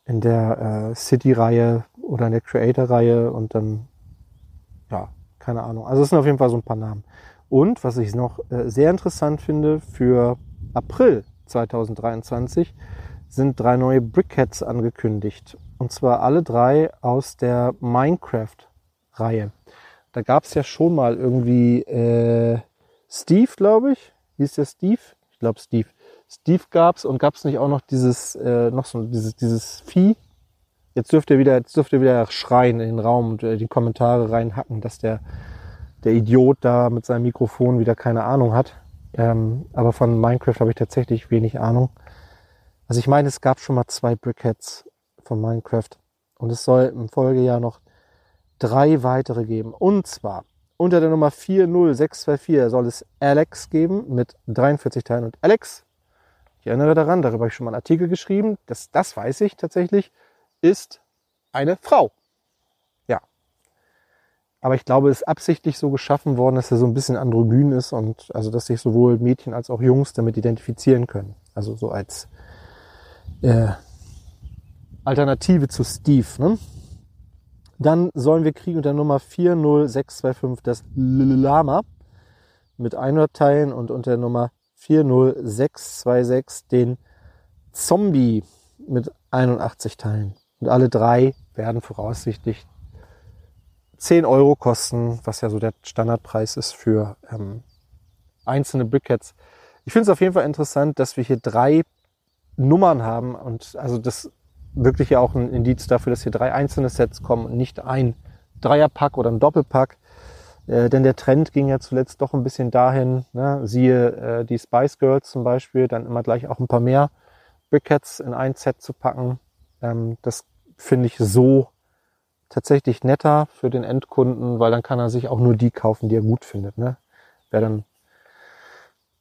in der äh, City-Reihe oder in der Creator-Reihe und dann, ja, keine Ahnung. Also es sind auf jeden Fall so ein paar Namen. Und was ich noch äh, sehr interessant finde, für April 2023 sind drei neue Brickheads angekündigt. Und zwar alle drei aus der Minecraft-Reihe. Da gab es ja schon mal irgendwie äh, Steve, glaube ich. Hieß der Steve? Ich glaube Steve. Steve gab's und gab's nicht auch noch dieses, äh, noch so dieses, dieses Vieh? Jetzt dürft ihr wieder, jetzt dürft ihr wieder schreien in den Raum und äh, die Kommentare reinhacken, dass der, der Idiot da mit seinem Mikrofon wieder keine Ahnung hat. Ähm, aber von Minecraft habe ich tatsächlich wenig Ahnung. Also ich meine, es gab schon mal zwei Brickheads von Minecraft und es soll im Folgejahr noch drei weitere geben. Und zwar unter der Nummer 40624 soll es Alex geben mit 43 Teilen. Und Alex, ich erinnere daran, darüber habe ich schon mal einen Artikel geschrieben, das, das weiß ich tatsächlich, ist eine Frau. Ja. Aber ich glaube, es ist absichtlich so geschaffen worden, dass er so ein bisschen androgyn ist und also, dass sich sowohl Mädchen als auch Jungs damit identifizieren können. Also so als äh, Alternative zu Steve. Ne? Dann sollen wir kriegen unter Nummer 40625 das Lama mit 100 Teilen und unter Nummer 40626 den Zombie mit 81 Teilen. Und alle drei werden voraussichtlich 10 Euro kosten, was ja so der Standardpreis ist für ähm, einzelne Brickheads. Ich finde es auf jeden Fall interessant, dass wir hier drei Nummern haben und also das wirklich ja auch ein Indiz dafür, dass hier drei einzelne Sets kommen und nicht ein Dreierpack oder ein Doppelpack. Äh, denn der Trend ging ja zuletzt doch ein bisschen dahin, ne? siehe äh, die Spice Girls zum Beispiel, dann immer gleich auch ein paar mehr Brickheads in ein Set zu packen. Ähm, das finde ich so tatsächlich netter für den Endkunden, weil dann kann er sich auch nur die kaufen, die er gut findet. Ne? Wer dann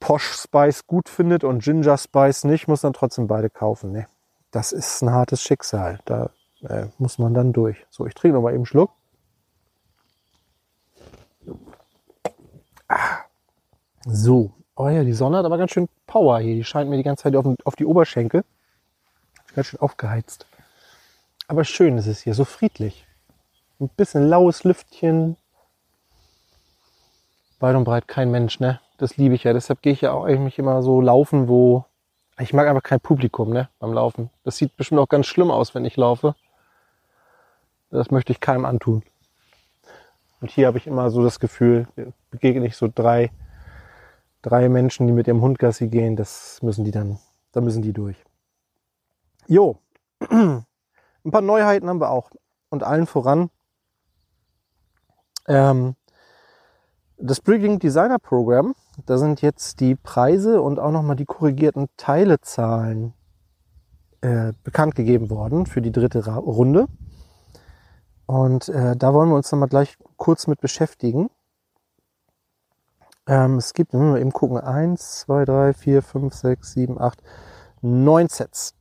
Posh Spice gut findet und Ginger Spice nicht, muss dann trotzdem beide kaufen. Ne? Das ist ein hartes Schicksal. Da äh, muss man dann durch. So, ich trinke noch mal eben einen Schluck. Ah. So, oh ja, die Sonne hat aber ganz schön Power hier. Die scheint mir die ganze Zeit auf, auf die Oberschenkel. Ganz schön aufgeheizt. Aber schön ist es hier, so friedlich. Ein bisschen laues Lüftchen. Weit und breit kein Mensch, ne? Das liebe ich ja. Deshalb gehe ich ja auch eigentlich immer so laufen, wo. Ich mag einfach kein Publikum, ne? Beim Laufen. Das sieht bestimmt auch ganz schlimm aus, wenn ich laufe. Das möchte ich keinem antun. Und hier habe ich immer so das Gefühl, begegne ich so drei, drei Menschen, die mit ihrem Hund Gassi gehen, das müssen die dann, da müssen die durch. Jo, [clears throat] ein paar Neuheiten haben wir auch. Und allen voran ähm, das Bricklink Designer Program. Da sind jetzt die Preise und auch nochmal die korrigierten Teilezahlen äh, bekannt gegeben worden für die dritte Runde. Und äh, da wollen wir uns nochmal gleich kurz mit beschäftigen. Ähm, es gibt, wenn wir eben gucken, eins, zwei, drei, vier, fünf, sechs, sieben, acht, neun Sets.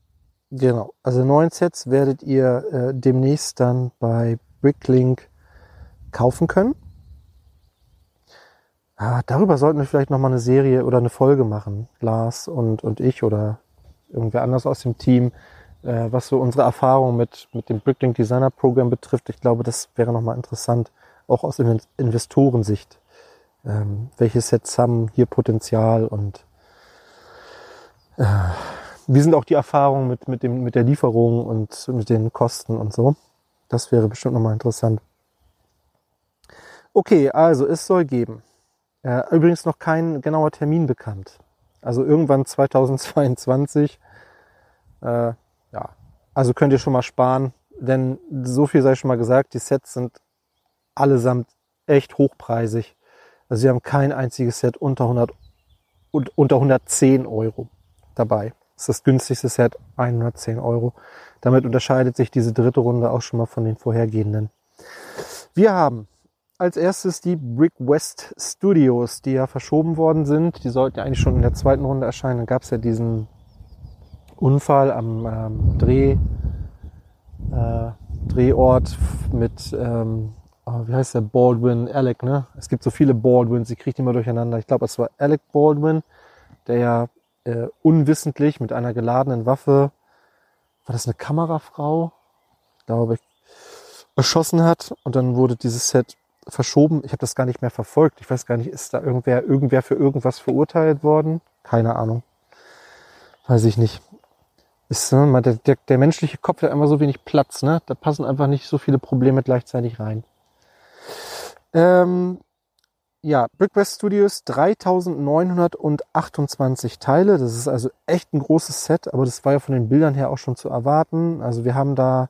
Genau, also neun Sets werdet ihr äh, demnächst dann bei Bricklink kaufen können. Ah, darüber sollten wir vielleicht nochmal eine Serie oder eine Folge machen, Lars und, und ich oder irgendwer anders aus dem Team, äh, was so unsere Erfahrung mit, mit dem Bricklink Designer Program betrifft. Ich glaube, das wäre nochmal interessant, auch aus Investorensicht. Ähm, welche Sets haben hier Potenzial und äh, wie sind auch die Erfahrungen mit, mit, dem, mit der Lieferung und mit den Kosten und so. Das wäre bestimmt nochmal interessant. Okay, also es soll geben. Äh, übrigens noch kein genauer Termin bekannt. Also irgendwann [laughs] 2022. Äh, ja, also könnt ihr schon mal sparen, denn so viel sei schon mal gesagt, die Sets sind allesamt echt hochpreisig. Also sie haben kein einziges Set unter 100 und unter 110 Euro dabei. Das ist das günstigste Set, 110 Euro. Damit unterscheidet sich diese dritte Runde auch schon mal von den vorhergehenden. Wir haben als erstes die Brick West Studios, die ja verschoben worden sind. Die sollten ja eigentlich schon in der zweiten Runde erscheinen. Dann gab es ja diesen Unfall am ähm, Dreh, äh, Drehort mit, ähm, oh, wie heißt der, Baldwin, Alec, ne? Es gibt so viele Baldwins, ich kriege die mal durcheinander. Ich glaube, es war Alec Baldwin, der ja äh, unwissentlich mit einer geladenen Waffe, war das eine Kamerafrau, glaube ich, erschossen hat und dann wurde dieses Set verschoben. Ich habe das gar nicht mehr verfolgt. Ich weiß gar nicht, ist da irgendwer, irgendwer für irgendwas verurteilt worden? Keine Ahnung. Weiß ich nicht. Ist, ne, der, der, der menschliche Kopf hat einfach so wenig Platz, ne? Da passen einfach nicht so viele Probleme gleichzeitig rein. Ähm, ja, Brickwest Studios 3928 Teile. Das ist also echt ein großes Set, aber das war ja von den Bildern her auch schon zu erwarten. Also wir haben da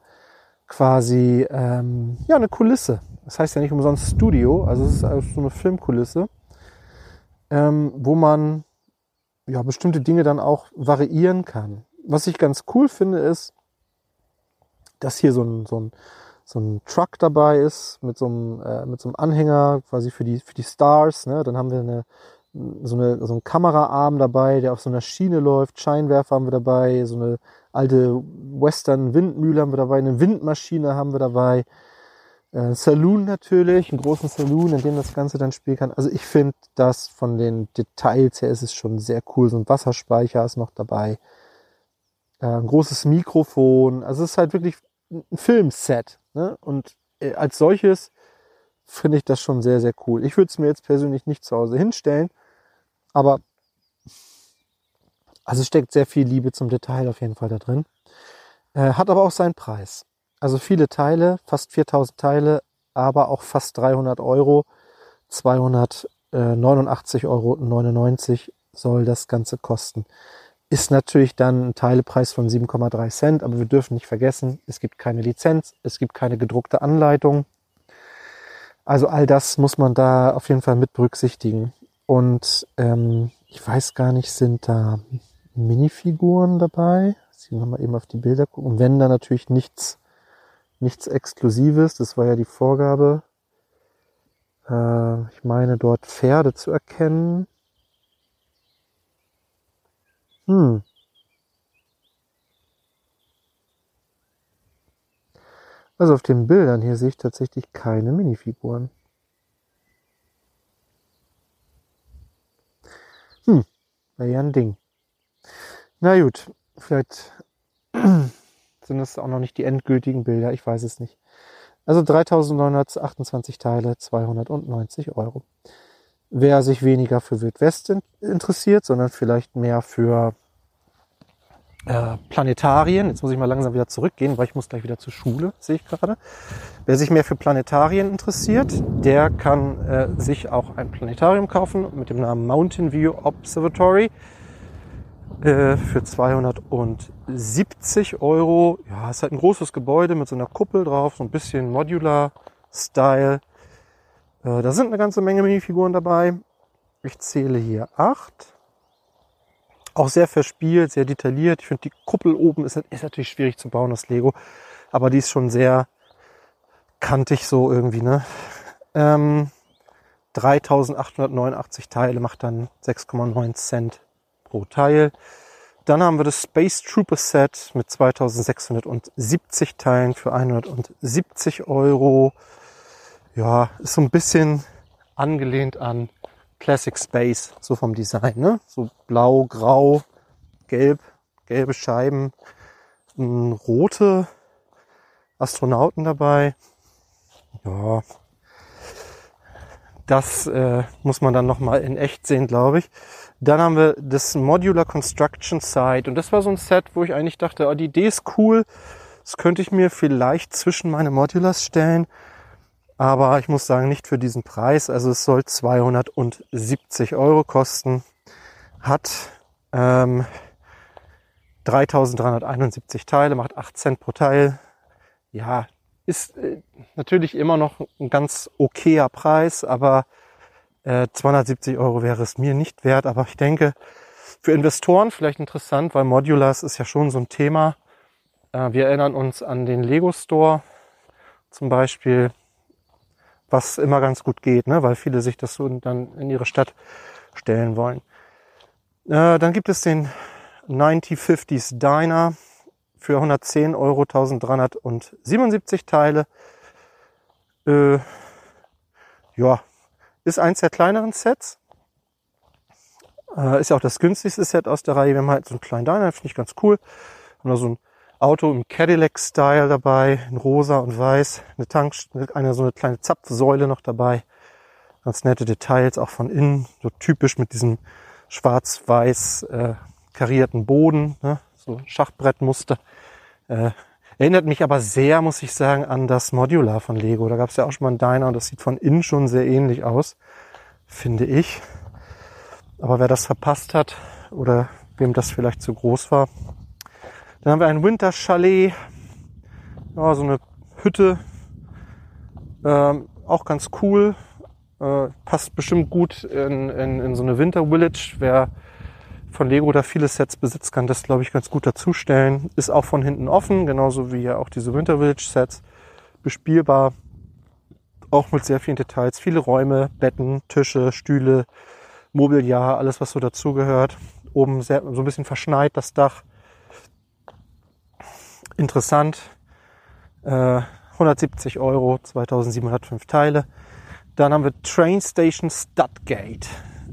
quasi ähm, ja eine Kulisse. Das heißt ja nicht umsonst Studio, also es ist also so eine Filmkulisse, ähm, wo man ja bestimmte Dinge dann auch variieren kann. Was ich ganz cool finde, ist, dass hier so ein, so ein so ein Truck dabei ist mit so einem, äh, mit so einem Anhänger quasi für die, für die Stars. Ne? Dann haben wir eine, so, eine, so einen Kameraarm dabei, der auf so einer Schiene läuft. Scheinwerfer haben wir dabei. So eine alte Western-Windmühle haben wir dabei. Eine Windmaschine haben wir dabei. Äh, Saloon natürlich, einen großen Saloon, in dem das Ganze dann spielen kann. Also ich finde das von den Details her ist es schon sehr cool. So ein Wasserspeicher ist noch dabei. Äh, ein großes Mikrofon. Also es ist halt wirklich ein Filmset. Ne? Und äh, als solches finde ich das schon sehr, sehr cool. Ich würde es mir jetzt persönlich nicht zu Hause hinstellen, aber also steckt sehr viel Liebe zum Detail auf jeden Fall da drin. Äh, hat aber auch seinen Preis. Also viele Teile, fast 4000 Teile, aber auch fast 300 Euro. 289,99 Euro soll das Ganze kosten ist natürlich dann ein Teilepreis von 7,3 Cent, aber wir dürfen nicht vergessen, es gibt keine Lizenz, es gibt keine gedruckte Anleitung. Also all das muss man da auf jeden Fall mit berücksichtigen. Und ähm, ich weiß gar nicht, sind da Minifiguren dabei? Ziehen wir mal eben auf die Bilder gucken. Und wenn da natürlich nichts, nichts Exklusives, das war ja die Vorgabe. Äh, ich meine dort Pferde zu erkennen. Hm. Also auf den Bildern hier sehe ich tatsächlich keine Minifiguren. Hm, wäre ja ein Ding. Na gut, vielleicht [clears throat] sind das auch noch nicht die endgültigen Bilder, ich weiß es nicht. Also 3928 Teile, 290 Euro. Wer sich weniger für Wildwest interessiert, sondern vielleicht mehr für äh, Planetarien, jetzt muss ich mal langsam wieder zurückgehen, weil ich muss gleich wieder zur Schule, sehe ich gerade. Wer sich mehr für Planetarien interessiert, der kann äh, sich auch ein Planetarium kaufen mit dem Namen Mountain View Observatory äh, für 270 Euro. Ja, ist halt ein großes Gebäude mit so einer Kuppel drauf, so ein bisschen Modular-Style. Äh, da sind eine ganze Menge Minifiguren dabei. Ich zähle hier acht. Auch sehr verspielt, sehr detailliert. Ich finde, die Kuppel oben ist, ist natürlich schwierig zu bauen, das Lego. Aber die ist schon sehr kantig so irgendwie, ne? Ähm, 3889 Teile macht dann 6,9 Cent pro Teil. Dann haben wir das Space Trooper Set mit 2670 Teilen für 170 Euro ja, ist so ein bisschen angelehnt an Classic Space, so vom Design, ne? So blau, grau, gelb, gelbe Scheiben, rote Astronauten dabei. Ja, das äh, muss man dann nochmal in echt sehen, glaube ich. Dann haben wir das Modular Construction Site und das war so ein Set, wo ich eigentlich dachte, oh, die Idee ist cool. Das könnte ich mir vielleicht zwischen meine Modulars stellen. Aber ich muss sagen, nicht für diesen Preis. Also es soll 270 Euro kosten. Hat ähm, 3371 Teile, macht 8 Cent pro Teil. Ja, ist äh, natürlich immer noch ein ganz okayer Preis, aber äh, 270 Euro wäre es mir nicht wert. Aber ich denke, Für Investoren vielleicht interessant, weil Modulars ist ja schon so ein Thema. Äh, wir erinnern uns an den Lego Store zum Beispiel, was immer ganz gut geht, ne? weil viele sich das so dann in ihre Stadt stellen wollen. Äh, dann gibt es den 9050s Diner für 110 Euro 1377 Teile. Äh, ja, ist eins der kleineren Sets. Äh, ist ja auch das günstigste Set aus der Reihe. Wir haben halt so einen kleinen Diner, finde ich ganz cool. Haben da so ein Auto im Cadillac-Style dabei, in rosa und weiß. Eine Tank, eine so eine kleine Zapfsäule noch dabei. Ganz nette Details, auch von innen. So typisch mit diesem schwarz-weiß äh, karierten Boden. Ne? So Schachbrettmuster. Äh, erinnert mich aber sehr, muss ich sagen, an das Modular von Lego. Da gab es ja auch schon mal einen Diner und das sieht von innen schon sehr ähnlich aus, finde ich. Aber wer das verpasst hat oder wem das vielleicht zu groß war. Dann haben wir ein Winter Chalet, ja, so eine Hütte, ähm, auch ganz cool, äh, passt bestimmt gut in, in, in so eine Winter Village. Wer von Lego da viele Sets besitzt, kann das, glaube ich, ganz gut dazustellen. Ist auch von hinten offen, genauso wie ja auch diese Winter Village Sets. Bespielbar, auch mit sehr vielen Details. Viele Räume, Betten, Tische, Stühle, Mobiliar, alles was so dazugehört. Oben sehr, so ein bisschen verschneit das Dach. Interessant. Äh, 170 Euro, 2705 Teile. Dann haben wir Train Station Studgate.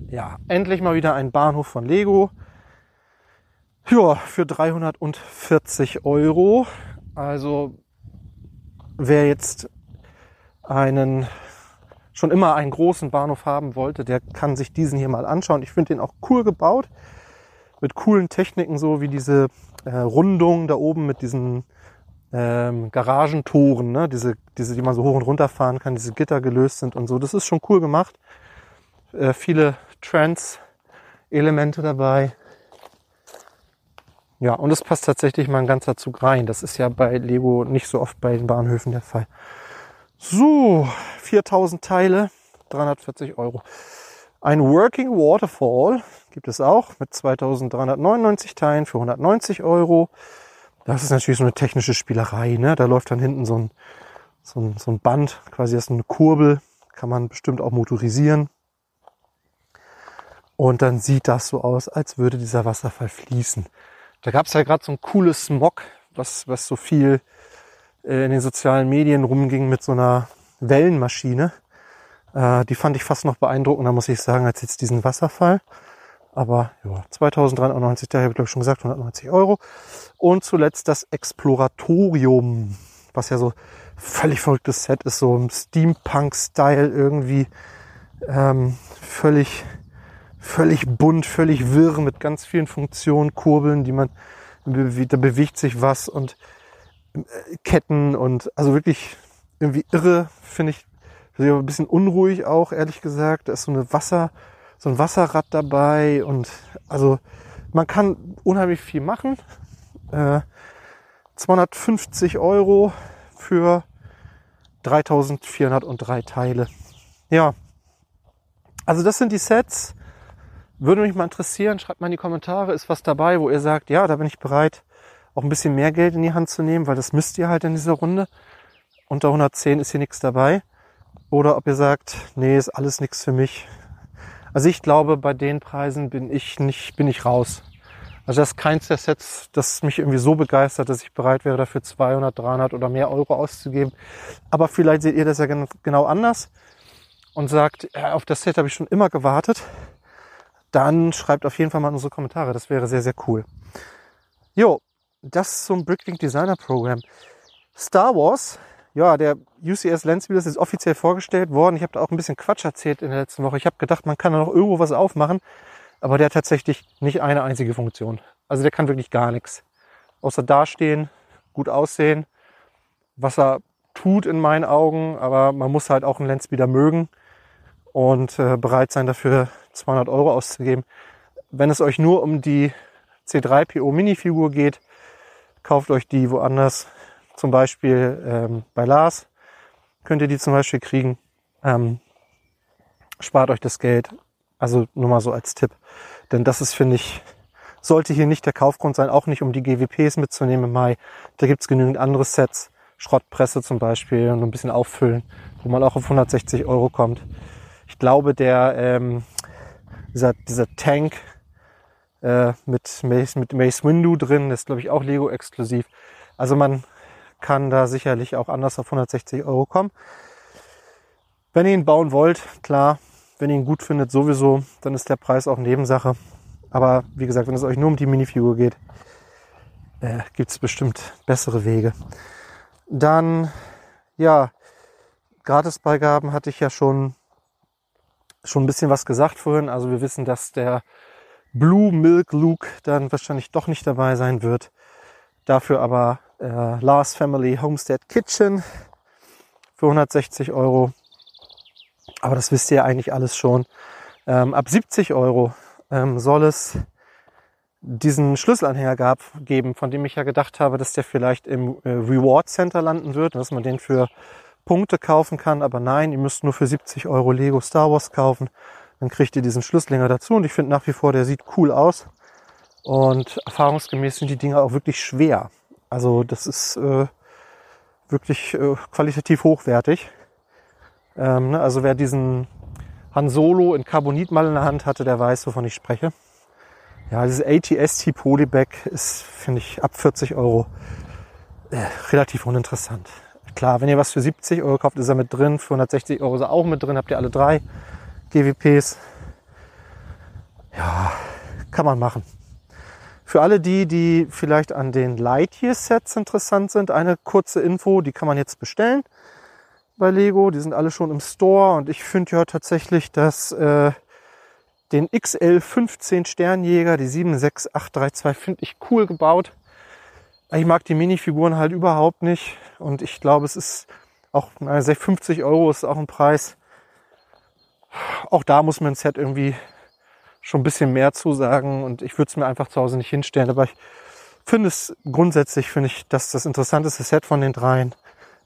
Ja, endlich mal wieder ein Bahnhof von Lego. Ja, für 340 Euro. Also, wer jetzt einen schon immer einen großen Bahnhof haben wollte, der kann sich diesen hier mal anschauen. Ich finde den auch cool gebaut. Mit coolen Techniken, so wie diese äh, Rundung da oben mit diesen ähm, Garagentoren, ne? diese, diese, die man so hoch und runter fahren kann, diese Gitter gelöst sind und so. Das ist schon cool gemacht. Äh, viele Trans-Elemente dabei. Ja, und es passt tatsächlich mal ein ganzer Zug rein. Das ist ja bei Lego nicht so oft bei den Bahnhöfen der Fall. So, 4000 Teile, 340 Euro. Ein Working Waterfall gibt es auch mit 2399 Teilen für 190 Euro. Das ist natürlich so eine technische Spielerei. Ne? Da läuft dann hinten so ein, so ein, so ein Band, quasi das ist eine Kurbel, kann man bestimmt auch motorisieren. Und dann sieht das so aus, als würde dieser Wasserfall fließen. Da gab es ja gerade so ein cooles Smog, was, was so viel äh, in den sozialen Medien rumging mit so einer Wellenmaschine. Äh, die fand ich fast noch beeindruckender, muss ich sagen, als jetzt diesen Wasserfall. Aber ja, 2390, da habe ich glaube ich schon gesagt, 190 Euro. Und zuletzt das Exploratorium, was ja so völlig verrücktes Set ist, so im Steampunk-Style irgendwie. Ähm, völlig, völlig bunt, völlig wirr mit ganz vielen Funktionen, Kurbeln, die man, da bewegt sich was und Ketten und also wirklich irgendwie irre, finde ich. Also ein bisschen unruhig auch, ehrlich gesagt. Da ist so eine Wasser, so ein Wasserrad dabei und also man kann unheimlich viel machen. Äh, 250 Euro für 3403 Teile. Ja. Also das sind die Sets. Würde mich mal interessieren. Schreibt mal in die Kommentare, ist was dabei, wo ihr sagt, ja, da bin ich bereit, auch ein bisschen mehr Geld in die Hand zu nehmen, weil das müsst ihr halt in dieser Runde. Unter 110 ist hier nichts dabei. Oder ob ihr sagt, nee, ist alles nichts für mich. Also ich glaube, bei den Preisen bin ich nicht, bin ich raus. Also das ist keins der Sets, das mich irgendwie so begeistert, dass ich bereit wäre, dafür 200, 300 oder mehr Euro auszugeben. Aber vielleicht seht ihr das ja genau anders und sagt, auf das Set habe ich schon immer gewartet. Dann schreibt auf jeden Fall mal in unsere Kommentare. Das wäre sehr, sehr cool. Jo, das zum Bricklink Designer Program. Star Wars, ja, der UCS Landspeeder ist offiziell vorgestellt worden. Ich habe da auch ein bisschen Quatsch erzählt in der letzten Woche. Ich habe gedacht, man kann da noch irgendwo was aufmachen, aber der hat tatsächlich nicht eine einzige Funktion. Also der kann wirklich gar nichts. Außer dastehen, gut aussehen, was er tut in meinen Augen, aber man muss halt auch einen Landspeeder mögen und äh, bereit sein dafür 200 Euro auszugeben. Wenn es euch nur um die C3PO Minifigur geht, kauft euch die woanders, zum Beispiel ähm, bei Lars könnt ihr die zum Beispiel kriegen. Ähm, spart euch das Geld. Also nur mal so als Tipp. Denn das ist, finde ich, sollte hier nicht der Kaufgrund sein, auch nicht um die GWPs mitzunehmen im Mai. Da gibt's genügend andere Sets, Schrottpresse zum Beispiel und ein bisschen auffüllen, wo man auch auf 160 Euro kommt. Ich glaube, der ähm, dieser, dieser Tank äh, mit, Mace, mit Mace Windu drin, ist glaube ich auch Lego exklusiv. Also man kann da sicherlich auch anders auf 160 Euro kommen. Wenn ihr ihn bauen wollt, klar, wenn ihr ihn gut findet, sowieso, dann ist der Preis auch Nebensache. Aber wie gesagt, wenn es euch nur um die Minifigur geht, äh, gibt es bestimmt bessere Wege. Dann, ja, Gratisbeigaben hatte ich ja schon, schon ein bisschen was gesagt vorhin. Also wir wissen, dass der Blue Milk Luke dann wahrscheinlich doch nicht dabei sein wird. Dafür aber äh, Lars Family Homestead Kitchen für 160 Euro. Aber das wisst ihr eigentlich alles schon. Ähm, ab 70 Euro ähm, soll es diesen Schlüsselanhänger gab, geben, von dem ich ja gedacht habe, dass der vielleicht im äh, Reward Center landen wird, dass man den für Punkte kaufen kann. Aber nein, ihr müsst nur für 70 Euro Lego Star Wars kaufen. Dann kriegt ihr diesen Schlüsselhänger dazu und ich finde nach wie vor, der sieht cool aus. Und erfahrungsgemäß sind die Dinger auch wirklich schwer. Also das ist äh, wirklich äh, qualitativ hochwertig. Ähm, ne? Also wer diesen Han Solo in Carbonit mal in der Hand hatte, der weiß, wovon ich spreche. Ja, dieses ATST Polybag ist, finde ich, ab 40 Euro äh, relativ uninteressant. Klar, wenn ihr was für 70 Euro kauft, ist er mit drin. Für 160 Euro ist er auch mit drin. Habt ihr alle drei GWPs. Ja, kann man machen. Für alle die, die vielleicht an den Lightyear-Sets interessant sind, eine kurze Info, die kann man jetzt bestellen bei Lego. Die sind alle schon im Store und ich finde ja tatsächlich, dass äh, den XL 15 Sternjäger, die 76832, finde ich cool gebaut. Ich mag die Minifiguren halt überhaupt nicht und ich glaube, es ist auch, also 50 Euro ist auch ein Preis. Auch da muss man ein Set irgendwie schon ein bisschen mehr zusagen und ich würde es mir einfach zu Hause nicht hinstellen. Aber ich finde es grundsätzlich, finde ich, dass das interessanteste Set von den dreien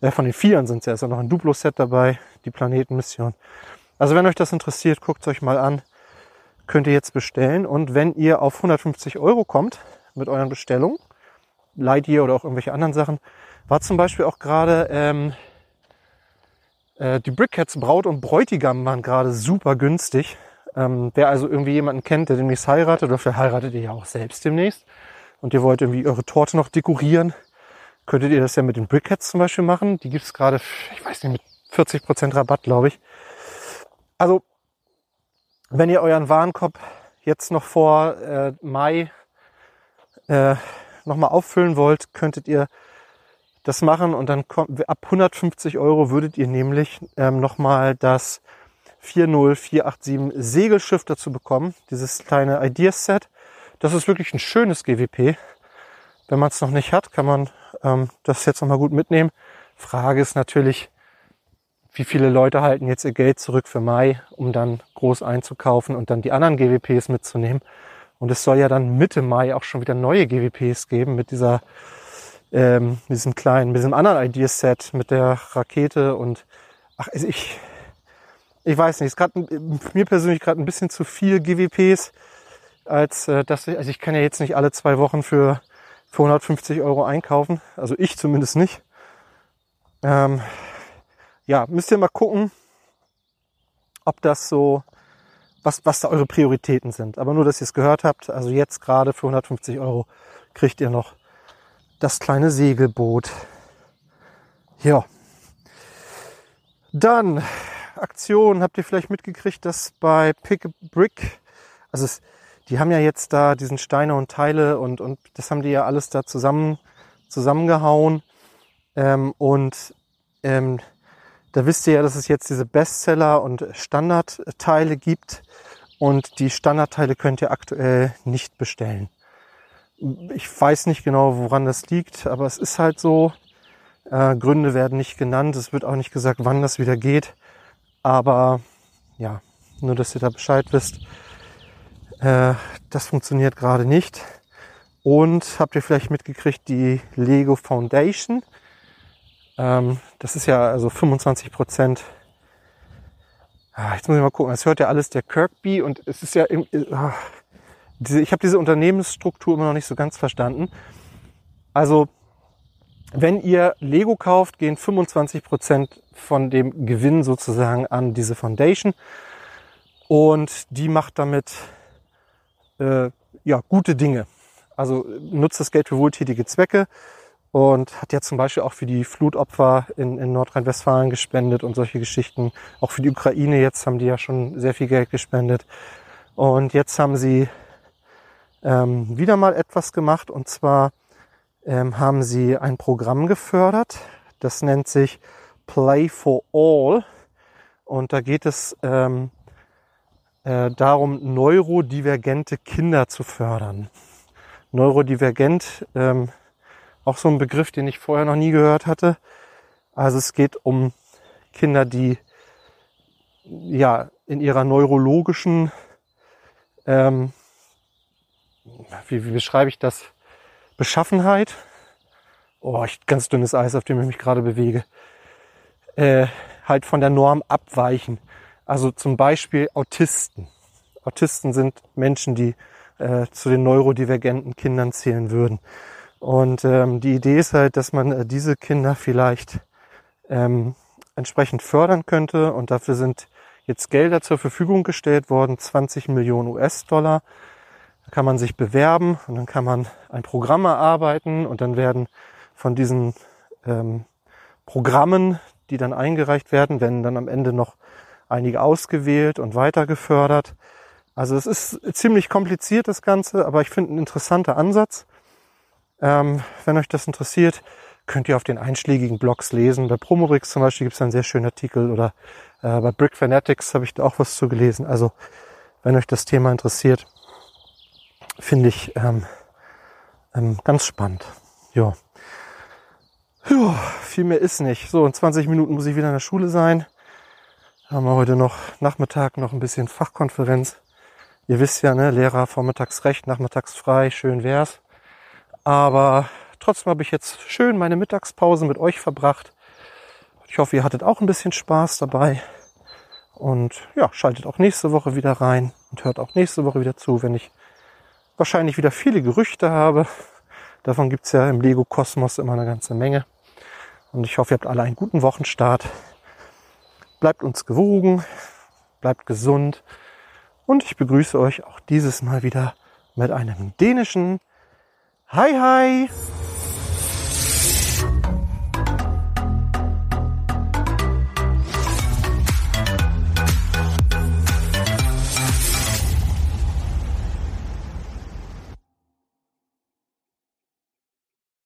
äh, von den Vieren sind es ja, ist ja noch ein Duplo-Set dabei, die Planetenmission. Also wenn euch das interessiert, guckt es euch mal an. Könnt ihr jetzt bestellen. Und wenn ihr auf 150 Euro kommt mit euren Bestellungen, Lightyear oder auch irgendwelche anderen Sachen, war zum Beispiel auch gerade ähm, äh, die Brickheads Braut und Bräutigam waren gerade super günstig. Ähm, wer also irgendwie jemanden kennt, der demnächst heiratet, oder vielleicht heiratet ihr ja auch selbst demnächst und ihr wollt irgendwie eure Torte noch dekorieren, könntet ihr das ja mit den Brickheads zum Beispiel machen. Die gibt es gerade, ich weiß nicht, mit 40% Rabatt, glaube ich. Also, wenn ihr euren Warenkorb jetzt noch vor äh, Mai äh, nochmal auffüllen wollt, könntet ihr das machen und dann kommt, ab 150 Euro würdet ihr nämlich ähm, nochmal das 40487 Segelschiff dazu bekommen, dieses kleine Ideas Set. Das ist wirklich ein schönes GWP. Wenn man es noch nicht hat, kann man ähm, das jetzt nochmal gut mitnehmen. Frage ist natürlich, wie viele Leute halten jetzt ihr Geld zurück für Mai, um dann groß einzukaufen und dann die anderen GWPs mitzunehmen. Und es soll ja dann Mitte Mai auch schon wieder neue GWPs geben mit dieser, ähm, diesem kleinen, mit diesem anderen Ideaset, mit der Rakete und ach, ich, ich weiß nicht, ist gerade mir persönlich gerade ein bisschen zu viel GWPs, als äh, dass ich, also ich kann ja jetzt nicht alle zwei Wochen für für 150 Euro einkaufen. Also ich zumindest nicht. Ähm, ja, müsst ihr mal gucken, ob das so, was, was da eure Prioritäten sind. Aber nur, dass ihr es gehört habt. Also jetzt gerade für 150 Euro kriegt ihr noch das kleine Segelboot. Ja. Dann Aktion. Habt ihr vielleicht mitgekriegt, dass bei Pick a Brick, also es, die haben ja jetzt da diesen Steine und Teile und, und das haben die ja alles da zusammen, zusammengehauen. Ähm, und ähm, da wisst ihr ja, dass es jetzt diese Bestseller und Standardteile gibt. Und die Standardteile könnt ihr aktuell nicht bestellen. Ich weiß nicht genau, woran das liegt, aber es ist halt so. Äh, Gründe werden nicht genannt. Es wird auch nicht gesagt, wann das wieder geht. Aber ja, nur dass ihr da Bescheid wisst. Äh, das funktioniert gerade nicht. Und habt ihr vielleicht mitgekriegt, die Lego Foundation. Ähm, das ist ja also 25 Prozent Ah, jetzt muss ich mal gucken. Es hört ja alles der Kirkby und es ist ja, im, ah, diese, ich habe diese Unternehmensstruktur immer noch nicht so ganz verstanden. Also wenn ihr Lego kauft, gehen 25 Prozent von dem Gewinn sozusagen an diese Foundation und die macht damit äh, ja gute Dinge. Also nutzt das Geld für wohltätige Zwecke und hat ja zum Beispiel auch für die Flutopfer in, in Nordrhein-Westfalen gespendet und solche Geschichten. Auch für die Ukraine jetzt haben die ja schon sehr viel Geld gespendet. Und jetzt haben sie ähm, wieder mal etwas gemacht und zwar ähm, haben sie ein Programm gefördert. Das nennt sich Play for All. Und da geht es ähm, äh, darum, neurodivergente Kinder zu fördern. Neurodivergent, ähm, auch so ein Begriff, den ich vorher noch nie gehört hatte. Also es geht um Kinder, die ja in ihrer neurologischen, ähm, wie, wie beschreibe ich das, Beschaffenheit, oh, ich, ganz dünnes Eis, auf dem ich mich gerade bewege, äh, halt von der Norm abweichen. Also zum Beispiel Autisten. Autisten sind Menschen, die äh, zu den neurodivergenten Kindern zählen würden. Und ähm, die Idee ist halt, dass man äh, diese Kinder vielleicht ähm, entsprechend fördern könnte. Und dafür sind jetzt Gelder zur Verfügung gestellt worden, 20 Millionen US-Dollar. Da kann man sich bewerben und dann kann man ein Programm erarbeiten und dann werden von diesen ähm, Programmen, die dann eingereicht werden, werden dann am Ende noch einige ausgewählt und weiter gefördert. Also es ist ziemlich kompliziert das Ganze, aber ich finde ein interessanter Ansatz. Ähm, wenn euch das interessiert, könnt ihr auf den einschlägigen Blogs lesen. Bei Promorix zum Beispiel gibt es einen sehr schönen Artikel oder äh, bei Brick Fanatics habe ich da auch was zu gelesen. Also wenn euch das Thema interessiert, finde ich ähm, ähm, ganz spannend. Ja. Ja, viel mehr ist nicht. So, in 20 Minuten muss ich wieder in der Schule sein. Haben wir heute noch Nachmittag noch ein bisschen Fachkonferenz. Ihr wisst ja, ne, Lehrer vormittags recht, nachmittags frei, schön wär's. Aber trotzdem habe ich jetzt schön meine Mittagspause mit euch verbracht. Ich hoffe, ihr hattet auch ein bisschen Spaß dabei. Und ja, schaltet auch nächste Woche wieder rein und hört auch nächste Woche wieder zu, wenn ich wahrscheinlich wieder viele Gerüchte habe. Davon gibt's ja im Lego-Kosmos immer eine ganze Menge. Und ich hoffe, ihr habt alle einen guten Wochenstart. Bleibt uns gewogen, bleibt gesund. Und ich begrüße euch auch dieses Mal wieder mit einem dänischen Hi Hi!